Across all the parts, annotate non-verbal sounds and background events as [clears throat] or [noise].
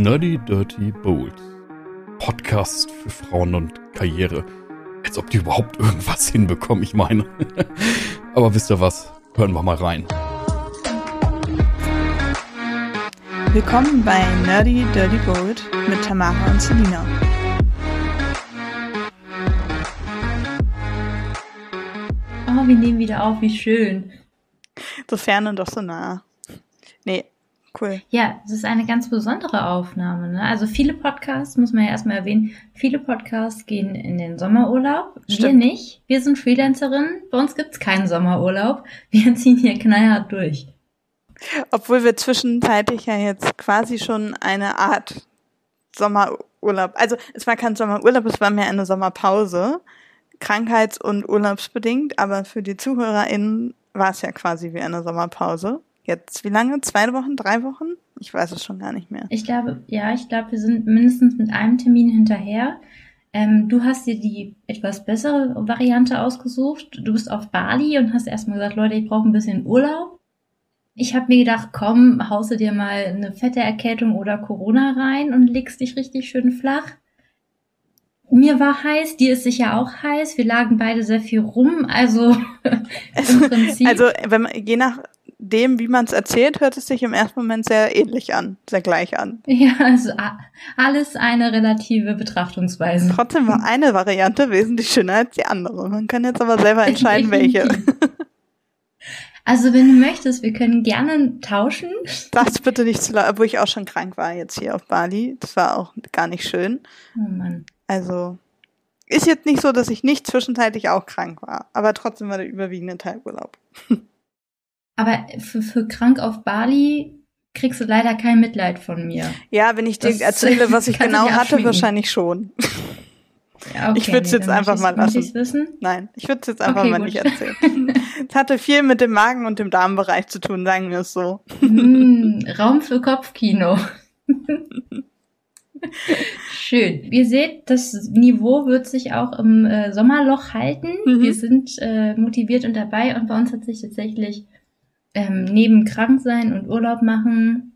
Nerdy Dirty Bold. Podcast für Frauen und Karriere. Als ob die überhaupt irgendwas hinbekommen, ich meine. [laughs] Aber wisst ihr was? Hören wir mal rein. Willkommen bei Nerdy Dirty Bold mit Tamara und Selina. Oh, wir nehmen wieder auf, wie schön. So fern und doch so nah. Cool. Ja, es ist eine ganz besondere Aufnahme. Ne? Also viele Podcasts, muss man ja erstmal erwähnen, viele Podcasts gehen in den Sommerurlaub. Wir Stimmt. nicht. Wir sind Freelancerinnen. Bei uns gibt's keinen Sommerurlaub. Wir [laughs] ziehen hier knallhart durch. Obwohl wir zwischenzeitlich ja jetzt quasi schon eine Art Sommerurlaub, also es war kein Sommerurlaub, es war mehr eine Sommerpause, krankheits- und urlaubsbedingt, aber für die ZuhörerInnen war es ja quasi wie eine Sommerpause. Jetzt, wie lange? Zwei Wochen? Drei Wochen? Ich weiß es schon gar nicht mehr. Ich glaube, ja, ich glaube, wir sind mindestens mit einem Termin hinterher. Ähm, du hast dir die etwas bessere Variante ausgesucht. Du bist auf Bali und hast erstmal gesagt, Leute, ich brauche ein bisschen Urlaub. Ich habe mir gedacht, komm, hause dir mal eine fette Erkältung oder Corona rein und legst dich richtig schön flach. Mir war heiß, dir ist sicher auch heiß. Wir lagen beide sehr viel rum, also [laughs] im Prinzip. Also, wenn man, je nachdem, wie man es erzählt, hört es sich im ersten Moment sehr ähnlich an, sehr gleich an. ja, also alles eine relative Betrachtungsweise. Trotzdem war eine Variante wesentlich schöner als die andere. Man kann jetzt aber selber entscheiden, [laughs] welche. Also wenn du möchtest, wir können gerne tauschen. Sag's bitte nicht zu laut, obwohl ich auch schon krank war jetzt hier auf Bali. Das war auch gar nicht schön. Oh Mann. Also, ist jetzt nicht so, dass ich nicht zwischenzeitlich auch krank war. Aber trotzdem war der überwiegende Teil Urlaub. [laughs] Aber für, für krank auf Bali kriegst du leider kein Mitleid von mir. Ja, wenn ich dir erzähle, was ich [laughs] genau dir hatte, wahrscheinlich schon. Ja, Ich würd's jetzt dann einfach möchte mal lassen. wissen. Nein, ich würde es jetzt einfach Okay, mal gut. nicht erzählen. [laughs] Es hatte viel mit dem Magen und dem Darmbereich zu tun, sagen wir es so. Hm, Raum für Kopfkino. [laughs] Schön. Ihr seht, das Niveau wird sich auch im äh, Sommerloch halten. Mhm. Wir sind äh, motiviert und dabei und bei uns hat sich tatsächlich ähm, neben Kranksein und Urlaub machen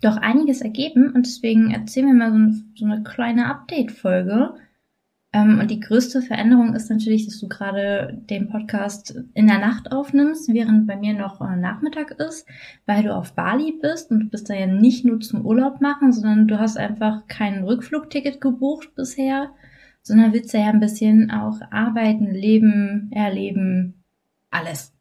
doch einiges ergeben und deswegen erzählen wir mal so, ein, so eine kleine Update-Folge. Ähm, und die größte Veränderung ist natürlich, dass du gerade den Podcast in der Nacht aufnimmst, während bei mir noch äh, Nachmittag ist, weil du auf Bali bist und du bist da ja nicht nur zum Urlaub machen, sondern du hast einfach kein Rückflugticket gebucht bisher, sondern willst ja ein bisschen auch arbeiten, leben, erleben, alles.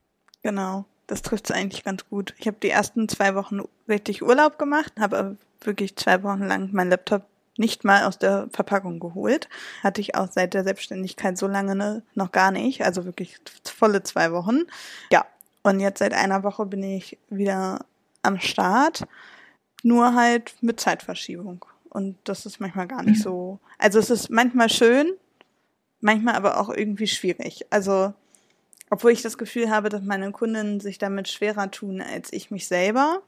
Genau, das trifft es eigentlich ganz gut. Ich habe die ersten zwei Wochen richtig Urlaub gemacht, habe aber wirklich zwei Wochen lang meinen Laptop nicht mal aus der Verpackung geholt. Hatte ich auch seit der Selbstständigkeit so lange ne, noch gar nicht, also wirklich volle zwei Wochen. Ja, und jetzt seit einer Woche bin ich wieder am Start, nur halt mit Zeitverschiebung. Und das ist manchmal gar nicht Mhm. so. Also es ist manchmal schön, manchmal aber auch irgendwie schwierig. Also obwohl ich das Gefühl habe, dass meine Kunden sich damit schwerer tun als ich mich selber.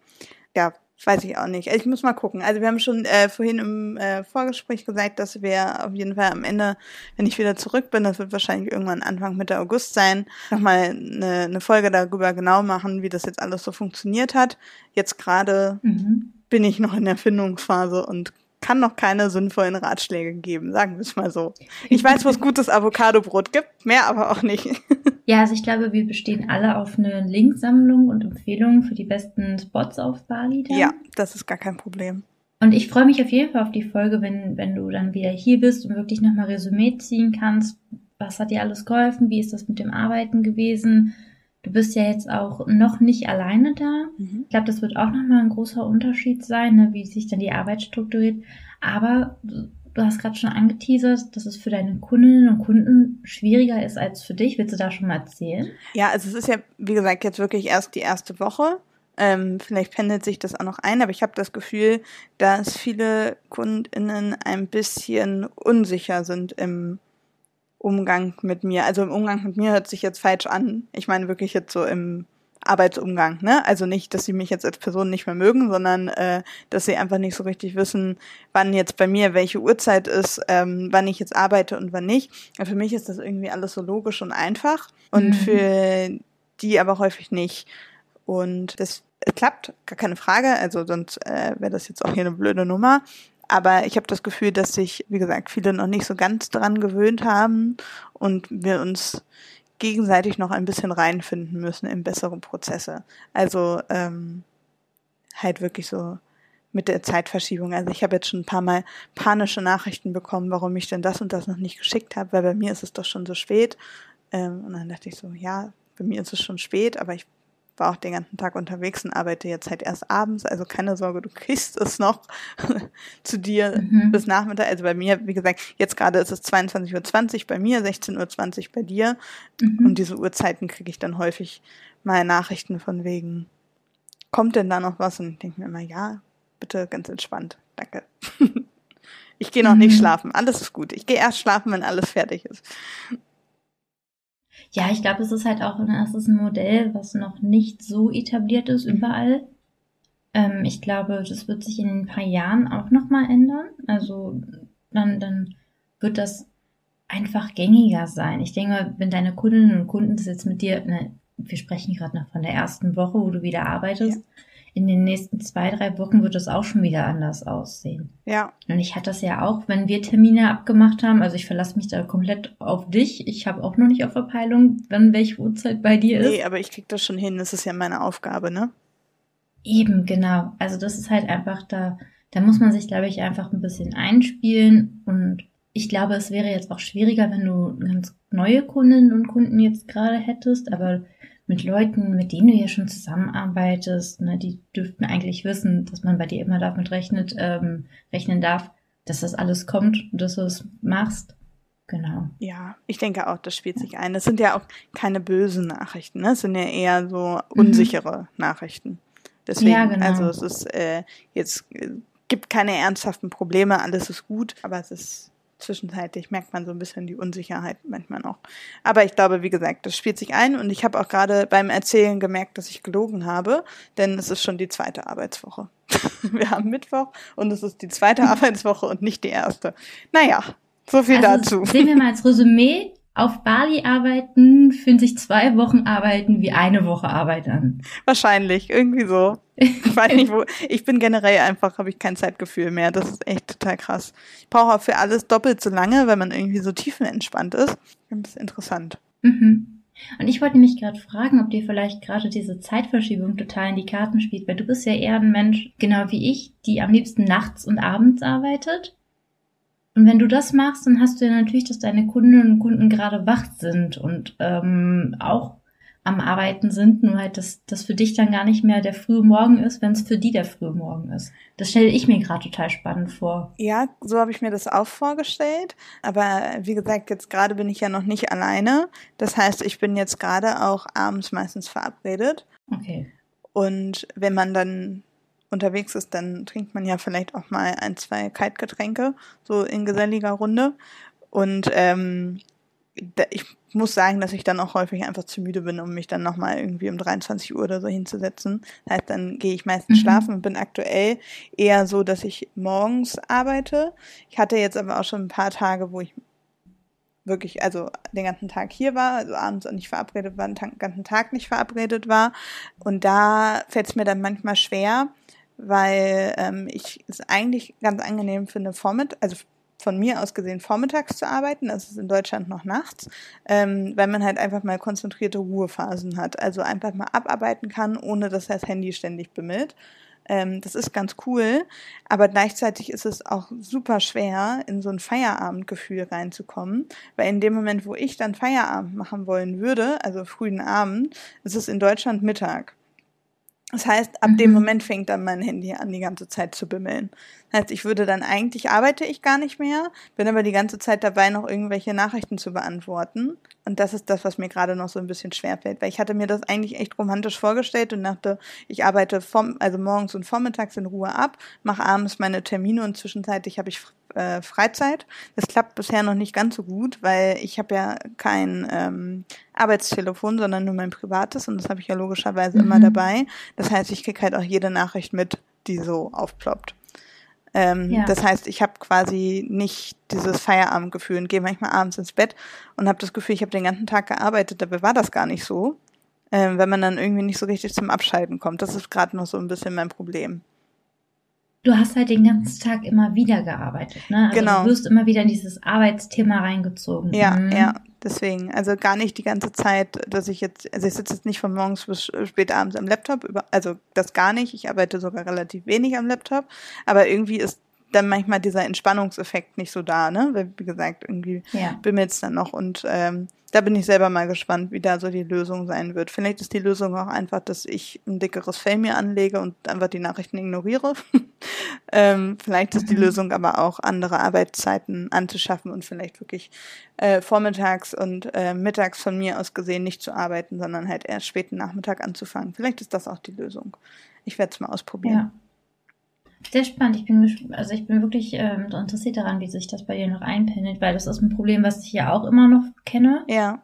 Ja, weiß ich auch nicht. Also ich muss mal gucken. Also wir haben schon äh, vorhin im äh, Vorgespräch gesagt, dass wir auf jeden Fall am Ende, wenn ich wieder zurück bin, das wird wahrscheinlich irgendwann Anfang Mitte August sein, nochmal eine, eine Folge darüber genau machen, wie das jetzt alles so funktioniert hat. Jetzt gerade Mhm. bin ich noch in der Findungsphase und kann noch keine sinnvollen Ratschläge geben, sagen wir es mal so. Ich weiß, wo es gutes Avocadobrot gibt, mehr aber auch nicht. [laughs] Ja, also ich glaube, wir bestehen alle auf eine Linksammlung und Empfehlungen für die besten Spots auf Bali. Dann. Ja, das ist gar kein Problem. Und ich freue mich auf jeden Fall auf die Folge, wenn, wenn du dann wieder hier bist und wirklich nochmal Resümee ziehen kannst. Was hat dir alles geholfen? Wie ist das mit dem Arbeiten gewesen? Du bist ja jetzt auch noch nicht alleine da. Ich glaube, das wird auch nochmal ein großer Unterschied sein, ne, wie sich dann die Arbeit strukturiert. Aber du hast gerade schon angeteasert, dass es für deine Kundinnen und Kunden schwieriger ist als für dich. Willst du da schon mal erzählen? Ja, also es ist ja, wie gesagt, jetzt wirklich erst die erste Woche. Ähm, vielleicht pendelt sich das auch noch ein, aber ich habe das Gefühl, dass viele KundInnen ein bisschen unsicher sind im Umgang mit mir. Also im Umgang mit mir hört sich jetzt falsch an. Ich meine wirklich jetzt so im Arbeitsumgang, ne? Also nicht, dass sie mich jetzt als Person nicht mehr mögen, sondern äh, dass sie einfach nicht so richtig wissen, wann jetzt bei mir welche Uhrzeit ist, ähm, wann ich jetzt arbeite und wann nicht. Für mich ist das irgendwie alles so logisch und einfach und Mhm. für die aber häufig nicht. Und es klappt, gar keine Frage. Also sonst äh, wäre das jetzt auch hier eine blöde Nummer. Aber ich habe das Gefühl, dass sich, wie gesagt, viele noch nicht so ganz dran gewöhnt haben und wir uns gegenseitig noch ein bisschen reinfinden müssen in bessere Prozesse. Also ähm, halt wirklich so mit der Zeitverschiebung. Also ich habe jetzt schon ein paar Mal panische Nachrichten bekommen, warum ich denn das und das noch nicht geschickt habe, weil bei mir ist es doch schon so spät. Ähm, und dann dachte ich so, ja, bei mir ist es schon spät, aber ich war auch den ganzen Tag unterwegs und arbeite jetzt halt erst abends. Also keine Sorge, du kriegst es noch [laughs] zu dir mhm. bis Nachmittag. Also bei mir, wie gesagt, jetzt gerade ist es 22.20 Uhr bei mir, 16.20 Uhr bei dir. Mhm. Und diese Uhrzeiten kriege ich dann häufig mal Nachrichten von wegen, kommt denn da noch was? Und ich denke mir immer, ja, bitte ganz entspannt. Danke. [laughs] ich gehe noch mhm. nicht schlafen. Alles ist gut. Ich gehe erst schlafen, wenn alles fertig ist. Ja, ich glaube, es ist halt auch es ist ein Modell, was noch nicht so etabliert ist mhm. überall. Ähm, ich glaube, das wird sich in ein paar Jahren auch nochmal ändern. Also dann, dann wird das einfach gängiger sein. Ich denke mal, wenn deine Kundinnen und Kunden das jetzt mit dir, ne, wir sprechen gerade noch von der ersten Woche, wo du wieder arbeitest, ja in den nächsten zwei, drei Wochen wird es auch schon wieder anders aussehen. Ja. Und ich hatte das ja auch, wenn wir Termine abgemacht haben, also ich verlasse mich da komplett auf dich. Ich habe auch noch nicht auf Verpeilung, wann welche Uhrzeit bei dir ist. Nee, aber ich krieg das schon hin, das ist ja meine Aufgabe, ne? Eben, genau. Also das ist halt einfach da, da muss man sich, glaube ich, einfach ein bisschen einspielen und ich glaube, es wäre jetzt auch schwieriger, wenn du ganz neue Kundinnen und Kunden jetzt gerade hättest, aber mit Leuten, mit denen du ja schon zusammenarbeitest, ne, die dürften eigentlich wissen, dass man bei dir immer damit rechnet, ähm, rechnen darf, dass das alles kommt und dass du es machst. Genau. Ja, ich denke auch, das spielt sich ein. Das sind ja auch keine bösen Nachrichten, ne? Es sind ja eher so unsichere mhm. Nachrichten. Deswegen, ja, genau. also es ist äh, jetzt äh, gibt keine ernsthaften Probleme, alles ist gut, aber es ist zwischenzeitlich merkt man so ein bisschen die Unsicherheit manchmal noch. Aber ich glaube, wie gesagt, das spielt sich ein und ich habe auch gerade beim Erzählen gemerkt, dass ich gelogen habe, denn es ist schon die zweite Arbeitswoche. [laughs] Wir haben Mittwoch und es ist die zweite [laughs] Arbeitswoche und nicht die erste. Naja, so viel also dazu. Sehen wir mal als Resümee, auf Bali arbeiten fühlen sich zwei Wochen arbeiten wie eine Woche Arbeit an. Wahrscheinlich, irgendwie so. Ich weiß nicht, wo. [laughs] Ich bin generell einfach, habe ich kein Zeitgefühl mehr. Das ist echt total krass. Ich brauche auch für alles doppelt so lange, weil man irgendwie so tiefenentspannt ist. Ein bisschen interessant. Mhm. Und ich wollte mich gerade fragen, ob dir vielleicht gerade diese Zeitverschiebung total in die Karten spielt, weil du bist ja eher ein Mensch, genau wie ich, die am liebsten nachts und abends arbeitet. Und wenn du das machst, dann hast du ja natürlich, dass deine Kundinnen und Kunden gerade wach sind und ähm, auch am Arbeiten sind, nur halt, dass das für dich dann gar nicht mehr der frühe Morgen ist, wenn es für die der frühe Morgen ist. Das stelle ich mir gerade total spannend vor. Ja, so habe ich mir das auch vorgestellt. Aber wie gesagt, jetzt gerade bin ich ja noch nicht alleine. Das heißt, ich bin jetzt gerade auch abends meistens verabredet. Okay. Und wenn man dann unterwegs ist, dann trinkt man ja vielleicht auch mal ein, zwei Kaltgetränke, so in geselliger Runde. Und ähm, ich muss sagen, dass ich dann auch häufig einfach zu müde bin, um mich dann nochmal irgendwie um 23 Uhr oder so hinzusetzen. Das heißt, dann gehe ich meistens mhm. schlafen und bin aktuell eher so, dass ich morgens arbeite. Ich hatte jetzt aber auch schon ein paar Tage, wo ich wirklich, also den ganzen Tag hier war, also abends auch nicht verabredet war, den ganzen Tag nicht verabredet war. Und da fällt es mir dann manchmal schwer, weil ähm, ich es eigentlich ganz angenehm finde, vormitt also von mir aus gesehen vormittags zu arbeiten, das ist in Deutschland noch nachts, ähm, weil man halt einfach mal konzentrierte Ruhephasen hat, also einfach mal abarbeiten kann, ohne dass das Handy ständig bimmelt. Ähm, das ist ganz cool, aber gleichzeitig ist es auch super schwer, in so ein Feierabendgefühl reinzukommen, weil in dem Moment, wo ich dann Feierabend machen wollen würde, also frühen Abend, ist es in Deutschland Mittag. Das heißt, ab mhm. dem Moment fängt dann mein Handy an, die ganze Zeit zu bimmeln. Das heißt, ich würde dann eigentlich arbeite ich gar nicht mehr, bin aber die ganze Zeit dabei, noch irgendwelche Nachrichten zu beantworten. Und das ist das, was mir gerade noch so ein bisschen schwerfällt, weil ich hatte mir das eigentlich echt romantisch vorgestellt und dachte, ich arbeite vom, also morgens und vormittags in Ruhe ab, mache abends meine Termine und zwischenzeitlich habe ich äh, Freizeit. Das klappt bisher noch nicht ganz so gut, weil ich habe ja kein ähm, Arbeitstelefon, sondern nur mein privates und das habe ich ja logischerweise mhm. immer dabei. Das heißt, ich krieg halt auch jede Nachricht mit, die so aufploppt. Ähm, ja. Das heißt, ich habe quasi nicht dieses Feierabendgefühl und gehe manchmal abends ins Bett und habe das Gefühl, ich habe den ganzen Tag gearbeitet. Dabei war das gar nicht so. äh, wenn man dann irgendwie nicht so richtig zum Abschalten kommt. Das ist gerade noch so ein bisschen mein Problem. Du hast halt den ganzen Tag immer wieder gearbeitet, ne? Also Genau. Du wirst immer wieder in dieses Arbeitsthema reingezogen. Ja, Mhm. ja, deswegen. Also gar nicht die ganze Zeit, dass ich jetzt, also ich sitze jetzt nicht von morgens bis spät abends am Laptop, also das gar nicht. Ich arbeite sogar relativ wenig am Laptop, aber irgendwie ist dann manchmal dieser Entspannungseffekt nicht so da, ne? Weil, wie gesagt, irgendwie Ja. bimmelt's dann noch und ähm, da bin ich selber mal gespannt, wie da so die Lösung sein wird. Vielleicht ist die Lösung auch einfach, dass ich ein dickeres Fell mir anlege und einfach die Nachrichten ignoriere. [laughs] ähm, vielleicht ist die Mhm. Lösung aber auch, andere Arbeitszeiten anzuschaffen und vielleicht wirklich äh, vormittags und äh, mittags von mir aus gesehen nicht zu arbeiten, sondern halt erst späten Nachmittag anzufangen. Vielleicht ist das auch die Lösung. Ich werde es mal ausprobieren. Ja. Sehr spannend. Ich bin, also ich bin wirklich ähm, interessiert daran, wie sich das bei dir noch einpendelt, weil das ist ein Problem, was ich ja auch immer noch kenne. Ja,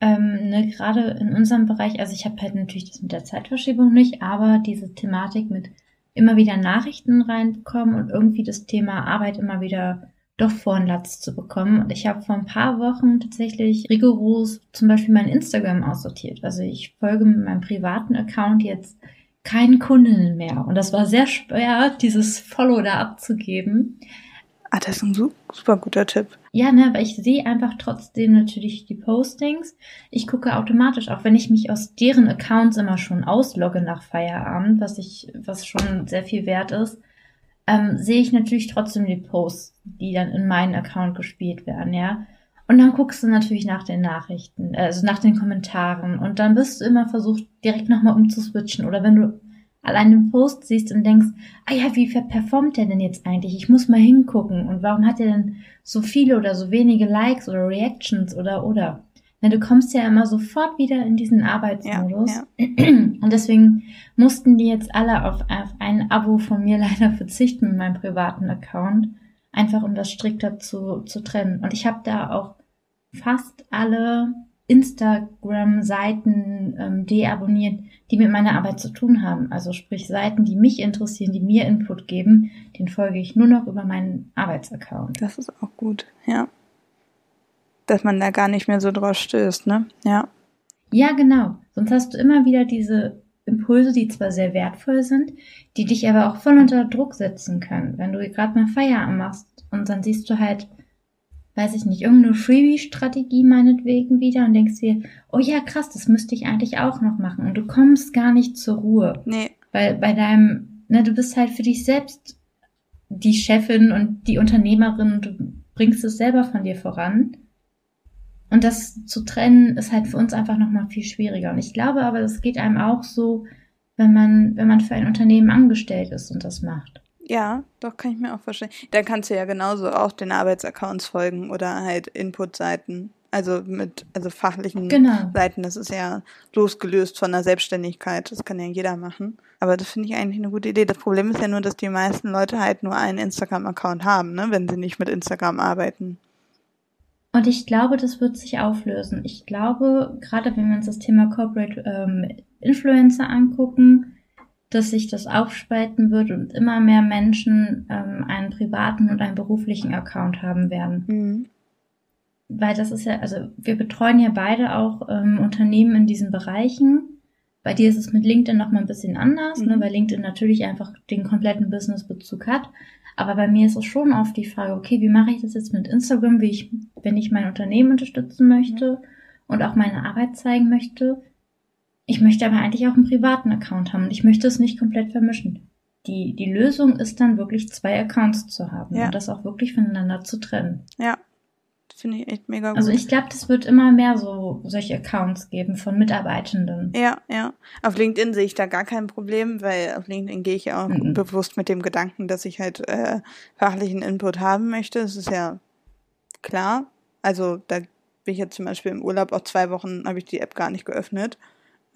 Ähm, ne, gerade in unserem Bereich, also ich habe halt natürlich das mit der Zeitverschiebung nicht, aber diese Thematik mit immer wieder Nachrichten reinbekommen und irgendwie das Thema Arbeit immer wieder doch vor den Latz zu bekommen. Und ich habe vor ein paar Wochen tatsächlich rigoros zum Beispiel mein Instagram aussortiert. Also ich folge mit meinem privaten Account jetzt keinen Kundinnen mehr. Und das war sehr schwer, dieses Follow da abzugeben. ah, das ist ein su- super guter Tipp. Ja, ne, aber ich sehe einfach trotzdem natürlich die Postings. Ich gucke automatisch, auch wenn ich mich aus deren Accounts immer schon auslogge nach Feierabend, was ich, was schon sehr viel wert ist, ähm, sehe ich natürlich trotzdem die Posts, die dann in meinen Account gespielt werden, ja. Und dann guckst du natürlich nach den Nachrichten, also nach den Kommentaren und dann bist du immer versucht, direkt nochmal umzuswitchen. Oder wenn du allein den Post siehst und denkst, ah ja, wie performt der denn jetzt eigentlich? Ich muss mal hingucken. Und warum hat er denn so viele oder so wenige Likes oder Reactions oder oder? Na, du kommst ja immer sofort wieder in diesen Ja, Arbeitsmodus. ja. [clears throat] Und deswegen mussten die jetzt alle auf, auf ein Abo von mir [laughs] leider verzichten mit meinem privaten Account. Einfach um das strikter zu, zu trennen. Und ich habe da auch fast alle Instagram-Seiten ähm, deabonniert, die mit meiner Arbeit zu tun haben. Also sprich Seiten, die mich interessieren, die mir Input geben, den folge ich nur noch über meinen Arbeitsaccount. Das ist auch gut, ja. Dass man da gar nicht mehr so drauf stößt, ne? Ja. Ja, genau. Sonst hast du immer wieder diese Impulse, die zwar sehr wertvoll sind, die dich aber auch voll unter Druck setzen können. Wenn du gerade mal Feierabend machst und dann siehst du halt, weiß ich nicht, irgendeine Freebie-Strategie meinetwegen wieder und denkst dir, oh ja, krass, das müsste ich eigentlich auch noch machen. Und du kommst gar nicht zur Ruhe. Nee, Weil bei deinem, ne, du bist halt für dich selbst die Chefin und die Unternehmerin und du bringst es selber von dir voran. Und das zu trennen ist halt für uns einfach nochmal viel schwieriger. Und ich glaube aber, das geht einem auch so, wenn man, wenn man für ein Unternehmen angestellt ist und das macht. Ja, doch kann ich mir auch vorstellen. Dann kannst du ja genauso auch den Arbeitsaccounts folgen oder halt Input-Seiten. Also mit, also fachlichen Genau. Seiten. Das ist ja losgelöst von der Selbstständigkeit. Das kann ja jeder machen. Aber das finde ich eigentlich eine gute Idee. Das Problem ist ja nur, dass die meisten Leute halt nur einen Instagram-Account haben, ne, wenn sie nicht mit Instagram arbeiten. Und ich glaube, das wird sich auflösen. Ich glaube, gerade wenn wir uns das Thema Corporate ähm, Influencer angucken, dass sich das aufspalten wird und immer mehr Menschen ähm, einen privaten und einen beruflichen Account haben werden. Mhm. Weil das ist ja, also wir betreuen ja beide auch ähm, Unternehmen in diesen Bereichen. Bei dir ist es mit LinkedIn noch mal ein bisschen anders, ne, Mhm. weil LinkedIn natürlich einfach den kompletten Businessbezug hat. Aber bei mir ist es schon oft die Frage, okay, wie mache ich das jetzt mit Instagram, wie ich, wenn ich mein Unternehmen unterstützen möchte und auch meine Arbeit zeigen möchte. Ich möchte aber eigentlich auch einen privaten Account haben ich möchte es nicht komplett vermischen. Die, die Lösung ist dann wirklich zwei Accounts zu haben Ja. und das auch wirklich voneinander zu trennen. Ja. Finde ich echt mega gut. Also ich glaube, das wird immer mehr so solche Accounts geben von Mitarbeitenden. Ja, ja. Auf LinkedIn sehe ich da gar kein Problem, weil auf LinkedIn gehe ich ja auch Mhm. bewusst mit dem Gedanken, dass ich halt äh, fachlichen Input haben möchte. Das ist ja klar. Also da bin ich jetzt zum Beispiel im Urlaub auch zwei Wochen, habe ich die App gar nicht geöffnet.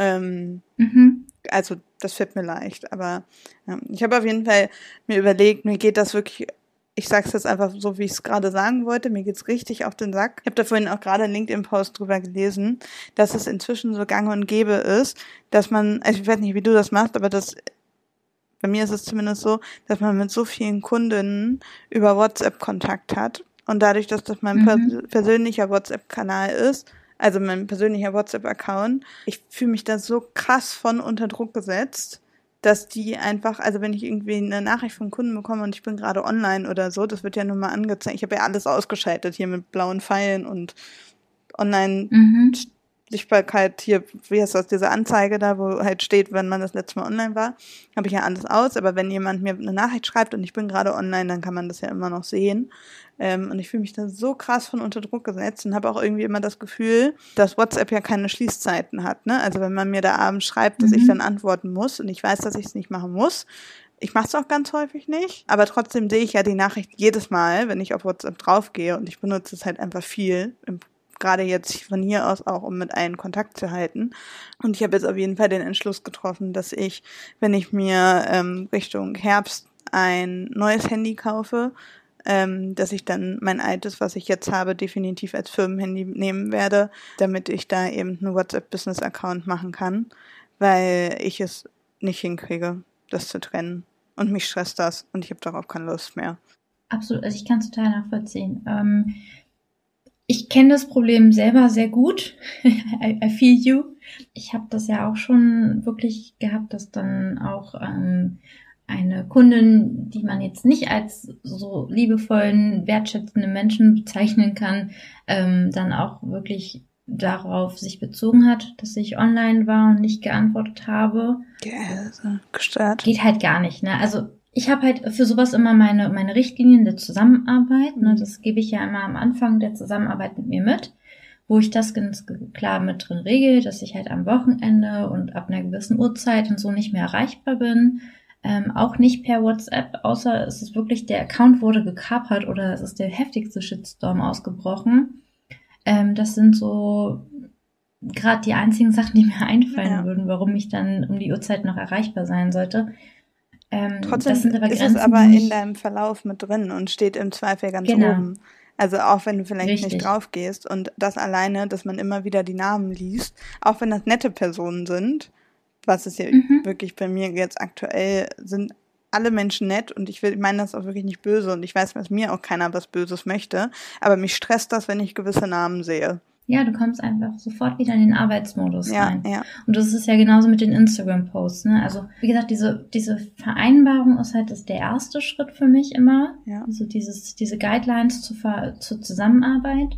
Ähm, Mhm. also das fällt mir leicht. Aber ja, ich habe auf jeden Fall mir überlegt, mir geht das wirklich, ich sag's jetzt einfach so, wie ich es gerade sagen wollte, mir geht's richtig auf den Sack. Ich habe da vorhin auch gerade einen LinkedIn-Post drüber gelesen, dass es inzwischen so gang und gäbe ist, dass man, also ich weiß nicht, wie du das machst, aber das bei mir ist es zumindest so, dass man mit so vielen Kundinnen über WhatsApp Kontakt hat und dadurch, dass das mein Mhm. pers persönlicher WhatsApp-Kanal ist, also mein persönlicher WhatsApp-Account. Ich fühle mich da so krass von unter Druck gesetzt, dass die einfach, also wenn ich irgendwie eine Nachricht vom Kunden bekomme und ich bin gerade online oder so, das wird ja nun mal angezeigt. Ich habe ja alles ausgeschaltet hier mit blauen Pfeilen und online mhm. Sichtbarkeit hier, wie heißt das, diese Anzeige da, wo halt steht, wenn man das letzte Mal online war, habe ich ja alles aus. Aber wenn jemand mir eine Nachricht schreibt und ich bin gerade online, dann kann man das ja immer noch sehen. Ähm, und ich fühle mich da so krass von unter Druck gesetzt und habe auch irgendwie immer das Gefühl, dass WhatsApp ja keine Schließzeiten hat. Ne? Also wenn man mir da abends schreibt, dass mhm. ich dann antworten muss und ich weiß, dass ich es nicht machen muss, ich mache es auch ganz häufig nicht, aber trotzdem sehe ich ja die Nachricht jedes Mal, wenn ich auf WhatsApp draufgehe und ich benutze es halt einfach viel im gerade jetzt von hier aus auch, um mit allen Kontakt zu halten. Und ich habe jetzt auf jeden Fall den Entschluss getroffen, dass ich, wenn ich mir ähm, Richtung Herbst ein neues Handy kaufe, ähm, dass ich dann mein altes, was ich jetzt habe, definitiv als Firmenhandy nehmen werde, damit ich da eben einen WhatsApp-Business-Account machen kann, weil ich es nicht hinkriege, das zu trennen. Und mich stresst das und ich habe darauf keine Lust mehr. Absolut, also ich kann es total nachvollziehen. Ähm, ich kenne das Problem selber sehr gut. [laughs] I, I, feel you. Ich habe das ja auch schon wirklich gehabt, dass dann auch ähm, eine Kundin, die man jetzt nicht als so liebevollen, wertschätzenden Menschen bezeichnen kann, ähm, dann auch wirklich darauf sich bezogen hat, dass ich online war und nicht geantwortet habe. Ja, also gestört. Geht halt gar nicht, ne? Also ich habe halt für sowas immer meine, meine Richtlinien der Zusammenarbeit. Ne? Mhm. Das gebe ich ja immer am Anfang der Zusammenarbeit mit mir mit, wo ich das ganz klar mit drin regel, dass ich halt am Wochenende und ab einer gewissen Uhrzeit und so nicht mehr erreichbar bin. Ähm, auch nicht per WhatsApp, außer es ist wirklich, der Account wurde gekapert oder es ist der heftigste Shitstorm ausgebrochen. Ähm, das sind so gerade die einzigen Sachen, die mir [laughs] einfallen ja. würden, warum ich dann um die Uhrzeit noch erreichbar sein sollte. Ähm, Trotzdem ist Grenzen, es aber in deinem Verlauf mit drin und steht im Zweifel ganz genau. oben. Also auch wenn du vielleicht Richtig. nicht drauf gehst und das alleine, dass man immer wieder die Namen liest, auch wenn das nette Personen sind, was es ja mhm. wirklich bei mir jetzt aktuell sind alle Menschen nett und ich will, ich meine das auch wirklich nicht böse und ich weiß, dass mir auch keiner was Böses möchte, aber mich stresst das, wenn ich gewisse Namen sehe. Ja, du kommst einfach sofort wieder in den Arbeitsmodus ja, rein. Ja. Und das ist ja genauso mit den Instagram-Posts. Ne? Also wie gesagt, diese diese Vereinbarung ist halt das der erste Schritt für mich immer. Ja. Also dieses diese Guidelines zur, zur Zusammenarbeit.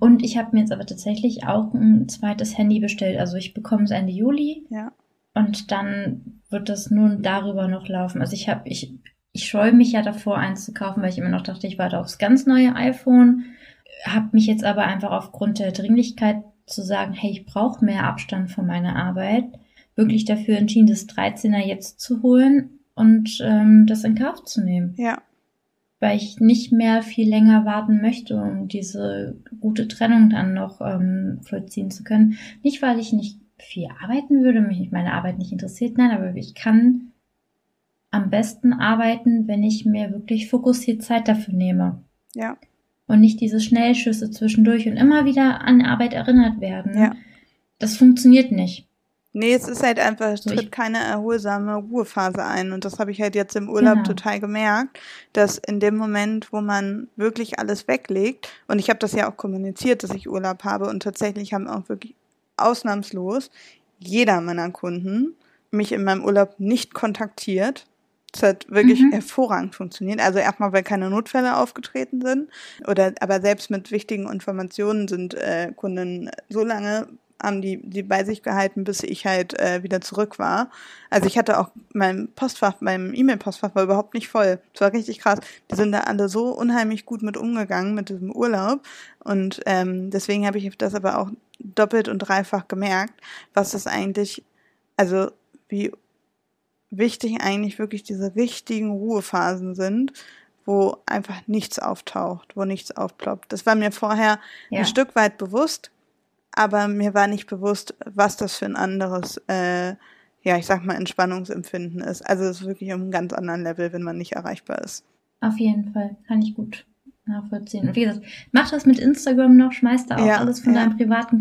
Und ich habe mir jetzt aber tatsächlich auch ein zweites Handy bestellt. Also ich bekomme es Ende Juli. Ja. Und dann wird das nun darüber noch laufen. Also ich habe ich ich scheue mich ja davor, eins zu kaufen, weil ich immer noch dachte, ich warte aufs ganz neue iPhone habe mich jetzt aber einfach aufgrund der Dringlichkeit zu sagen, hey, ich brauche mehr Abstand von meiner Arbeit, wirklich dafür entschieden, das 13er jetzt zu holen und ähm, das in Kauf zu nehmen. Ja. Weil ich nicht mehr viel länger warten möchte, um diese gute Trennung dann noch ähm, vollziehen zu können. Nicht, weil ich nicht viel arbeiten würde, mich meine Arbeit nicht interessiert, nein, aber ich kann am besten arbeiten, wenn ich mir wirklich fokussiert Zeit dafür nehme. Ja und nicht diese Schnellschüsse zwischendurch und immer wieder an Arbeit erinnert werden. Ja. Das funktioniert nicht. Nee, es ist halt einfach, es tritt keine erholsame Ruhephase ein. Und das habe ich halt jetzt im Urlaub genau. total gemerkt, dass in dem Moment, wo man wirklich alles weglegt, und ich habe das ja auch kommuniziert, dass ich Urlaub habe, und tatsächlich haben auch wirklich ausnahmslos jeder meiner Kunden mich in meinem Urlaub nicht kontaktiert, es hat wirklich mhm. hervorragend funktioniert. Also erstmal, weil keine Notfälle aufgetreten sind. Oder aber selbst mit wichtigen Informationen sind äh, Kunden so lange haben die, die bei sich gehalten, bis ich halt äh, wieder zurück war. Also ich hatte auch mein Postfach, mein E-Mail-Postfach war überhaupt nicht voll. Es war richtig krass. Die sind da alle so unheimlich gut mit umgegangen mit diesem Urlaub. Und ähm, deswegen habe ich das aber auch doppelt und dreifach gemerkt, was das eigentlich, also wie wichtig eigentlich wirklich diese richtigen Ruhephasen sind, wo einfach nichts auftaucht, wo nichts aufploppt. Das war mir vorher ja. ein Stück weit bewusst, aber mir war nicht bewusst, was das für ein anderes, äh, ja, ich sag mal, Entspannungsempfinden ist. Also es ist wirklich um einen ganz anderen Level, wenn man nicht erreichbar ist. Auf jeden Fall, kann ich gut nachvollziehen. Und wie gesagt, mach das mit Instagram noch, schmeiß da auch ja, alles von ja. deinem privaten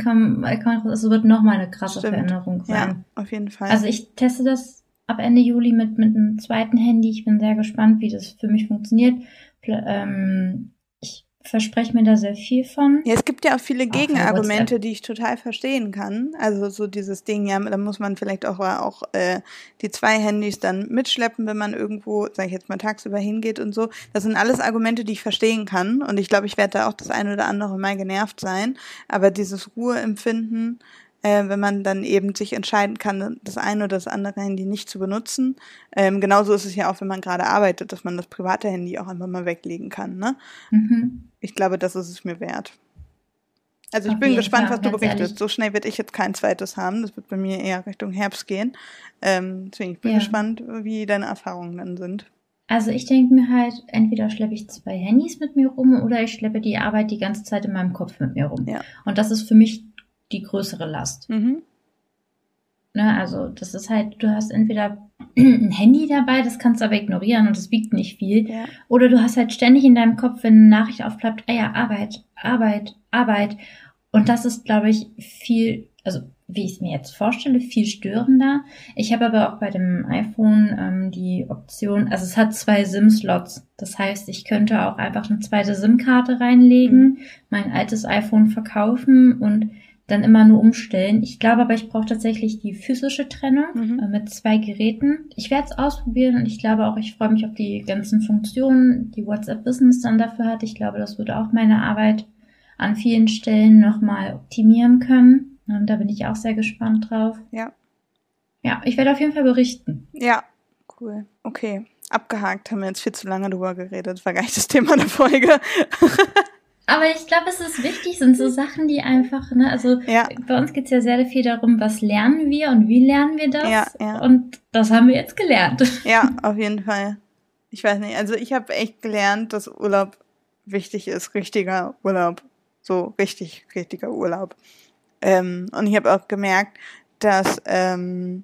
Account raus. Es wird noch mal eine krasse Stimmt. Veränderung sein. Ja, auf jeden Fall. Also ich teste das ab Ende Juli mit, mit einem zweiten Handy. Ich bin sehr gespannt, wie das für mich funktioniert. Ähm, ich verspreche mir da sehr viel von. Ja, es gibt ja auch viele Gegenargumente, die ich total verstehen kann. Also so dieses Ding, ja, da muss man vielleicht auch, auch äh, die zwei Handys dann mitschleppen, wenn man irgendwo, sag ich jetzt mal, tagsüber hingeht und so. Das sind alles Argumente, die ich verstehen kann. Und ich glaube, ich werde da auch das eine oder andere Mal genervt sein. Aber dieses Ruheempfinden, äh, wenn man dann eben sich entscheiden kann, das eine oder das andere Handy nicht zu benutzen. Ähm, genauso ist es ja auch, wenn man gerade arbeitet, dass man das private Handy auch einfach mal weglegen kann. Ne? Mhm. Ich glaube, das ist es mir wert. Also ich Auf bin gespannt, Fall, was du berichtest. Ehrlich. So schnell werde ich jetzt kein zweites haben. Das wird bei mir eher Richtung Herbst gehen. Ähm, deswegen ich bin ja. gespannt, wie deine Erfahrungen dann sind. Also ich denke mir halt, entweder schleppe ich zwei Handys mit mir rum oder ich schleppe die Arbeit die ganze Zeit in meinem Kopf mit mir rum. Ja. Und das ist für mich die größere Last. Mhm. Ne, also das ist halt, du hast entweder [clears throat] ein Handy dabei, das kannst du aber ignorieren und das wiegt nicht viel. Ja. Oder du hast halt ständig in deinem Kopf, wenn eine Nachricht aufplappt, ah ja, Arbeit, Arbeit, Arbeit. Und das ist, glaube ich, viel, also wie ich es mir jetzt vorstelle, viel störender. Ich habe aber auch bei dem iPhone ähm, die Option, also es hat zwei SIM-Slots. Das heißt, ich könnte auch einfach eine zweite SIM-Karte reinlegen, mhm. mein altes iPhone verkaufen und dann immer nur umstellen. Ich glaube aber, ich brauche tatsächlich die physische Trennung mhm. äh, mit zwei Geräten. Ich werde es ausprobieren und ich glaube auch, ich freue mich auf die ganzen Funktionen, die WhatsApp Business dann dafür hat. Ich glaube, das würde auch meine Arbeit an vielen Stellen nochmal optimieren können. Und da bin ich auch sehr gespannt drauf. Ja. Ja, ich werde auf jeden Fall berichten. Ja, cool. Okay. Abgehakt, haben wir jetzt viel zu lange drüber geredet. War gar nicht das Thema der Folge. [laughs] Aber ich glaube, es ist wichtig, sind so Sachen, die einfach, ne, also ja. bei uns geht es ja sehr viel darum, was lernen wir und wie lernen wir das. Ja, ja. Und das haben wir jetzt gelernt. [laughs] Ja, auf jeden Fall. Ich weiß nicht, also ich habe echt gelernt, dass Urlaub wichtig ist, richtiger Urlaub. So richtig, richtiger Urlaub. Ähm, und ich habe auch gemerkt, dass ähm,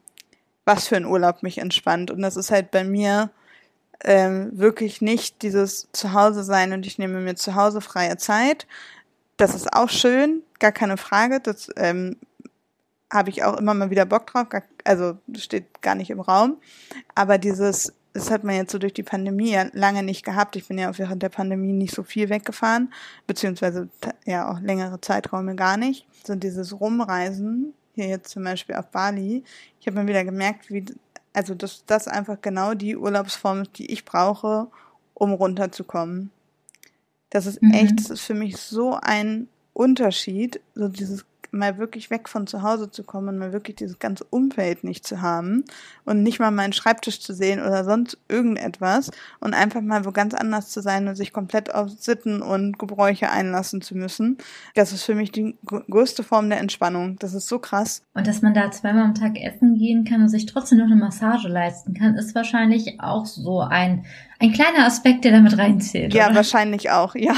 was für ein Urlaub mich entspannt. Und das ist halt bei mir ähm, wirklich nicht dieses Zuhause sein und ich nehme mir zu Hause freie Zeit. Das ist auch schön, gar keine Frage. Das ähm, habe ich auch immer mal wieder Bock drauf. Gar, also steht gar nicht im Raum. Aber dieses, das hat man jetzt so durch die Pandemie ja lange nicht gehabt. Ich bin ja auch während der Pandemie nicht so viel weggefahren, beziehungsweise ja auch längere Zeiträume gar nicht. So dieses Rumreisen, hier jetzt zum Beispiel auf Bali, ich habe mal wieder gemerkt, wie also dass das einfach genau die Urlaubsform ist, die ich brauche, um runterzukommen. Das ist mhm. echt, das ist für mich so ein Unterschied, so dieses mal wirklich weg von zu Hause zu kommen und mal wirklich dieses ganze Umfeld nicht zu haben und nicht mal meinen Schreibtisch zu sehen oder sonst irgendetwas und einfach mal wo ganz anders zu sein und sich komplett auf Sitten und Gebräuche einlassen zu müssen. Das ist für mich die größte Form der Entspannung. Das ist so krass. Und dass man da zweimal am Tag essen gehen kann und sich trotzdem noch eine Massage leisten kann, ist wahrscheinlich auch so ein ein kleiner Aspekt, der damit reinzählt. Ja, oder? wahrscheinlich auch, ja.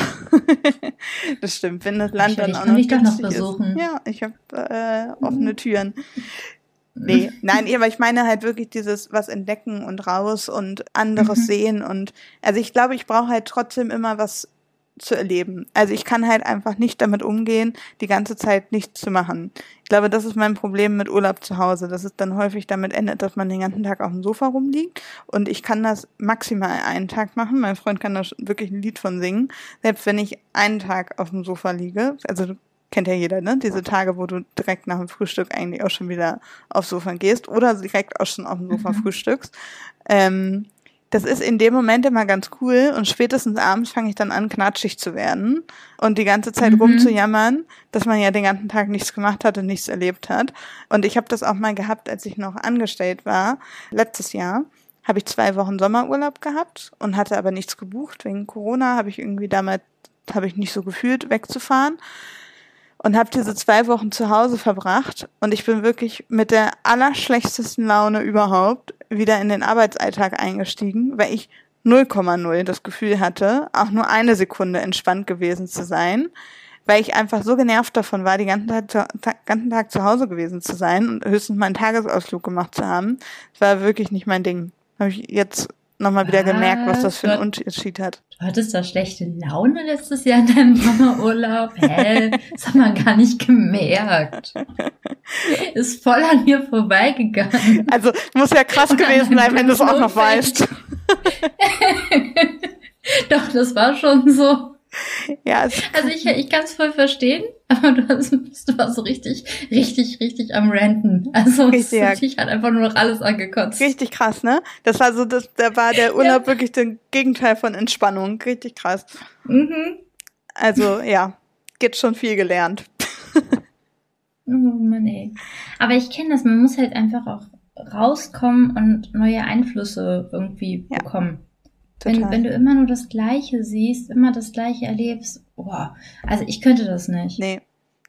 [laughs] das stimmt. Wenn das Land dann auch noch, doch noch besuchen. Ist. Ja, ich habe äh, offene Türen. Nee, nein, aber ich meine halt wirklich dieses was entdecken und raus und anderes mhm. sehen und also ich glaube, ich brauche halt trotzdem immer was zu erleben. Also ich kann halt einfach nicht damit umgehen, die ganze Zeit nichts zu machen. Ich glaube, das ist mein Problem mit Urlaub zu Hause, dass es dann häufig damit endet, dass man den ganzen Tag auf dem Sofa rumliegt und ich kann das maximal einen Tag machen. Mein Freund kann da wirklich ein Lied von singen. Selbst wenn ich einen Tag auf dem Sofa liege, also kennt ja jeder, ne? Diese Tage, wo du direkt nach dem Frühstück eigentlich auch schon wieder aufs Sofa gehst oder direkt auch schon auf dem Sofa mhm. frühstückst. Ähm, das ist in dem Moment immer ganz cool und spätestens abends fange ich dann an, knatschig zu werden und die ganze Zeit mhm. rumzujammern, dass man ja den ganzen Tag nichts gemacht hat und nichts erlebt hat. Und ich habe das auch mal gehabt, als ich noch angestellt war, letztes Jahr habe ich zwei Wochen Sommerurlaub gehabt und hatte aber nichts gebucht. Wegen Corona habe ich irgendwie damals, habe ich nicht so gefühlt, wegzufahren und habe diese zwei Wochen zu Hause verbracht und ich bin wirklich mit der allerschlechtesten Laune überhaupt wieder in den Arbeitsalltag eingestiegen, weil ich 0,0 das Gefühl hatte, auch nur eine Sekunde entspannt gewesen zu sein, weil ich einfach so genervt davon war, den ganzen Tag, ganzen Tag zu Hause gewesen zu sein und höchstens mal einen Tagesausflug gemacht zu haben. Das war wirklich nicht mein Ding. Habe ich jetzt nochmal wieder gemerkt, was das für einen Unterschied hat. Du hattest da schlechte Laune letztes Jahr in deinem Sommerurlaub? Hä? Das hat man gar nicht gemerkt. Ist voll an mir vorbeigegangen. Also muss ja krass gewesen sein, wenn du es auch noch weißt. [laughs] Doch, das war schon so. [laughs] ja, also, ich, ich kann es voll verstehen, [laughs] aber du, hast, du warst so richtig, richtig, richtig am Ranten. Also Richtig, ja. ich hat einfach nur noch alles angekotzt. richtig krass, ne? Das war so, das, da war der [laughs] Urlaub wirklich das Gegenteil von Entspannung. Richtig krass. Mhm. Also, ja, geht schon viel gelernt. Oh Mann, ey. Aber ich kenne das, man muss halt einfach auch rauskommen und neue Einflüsse irgendwie Ja, bekommen. Total. Wenn, wenn du immer nur das Gleiche siehst, immer das Gleiche erlebst, boah, also ich könnte das nicht. Nee.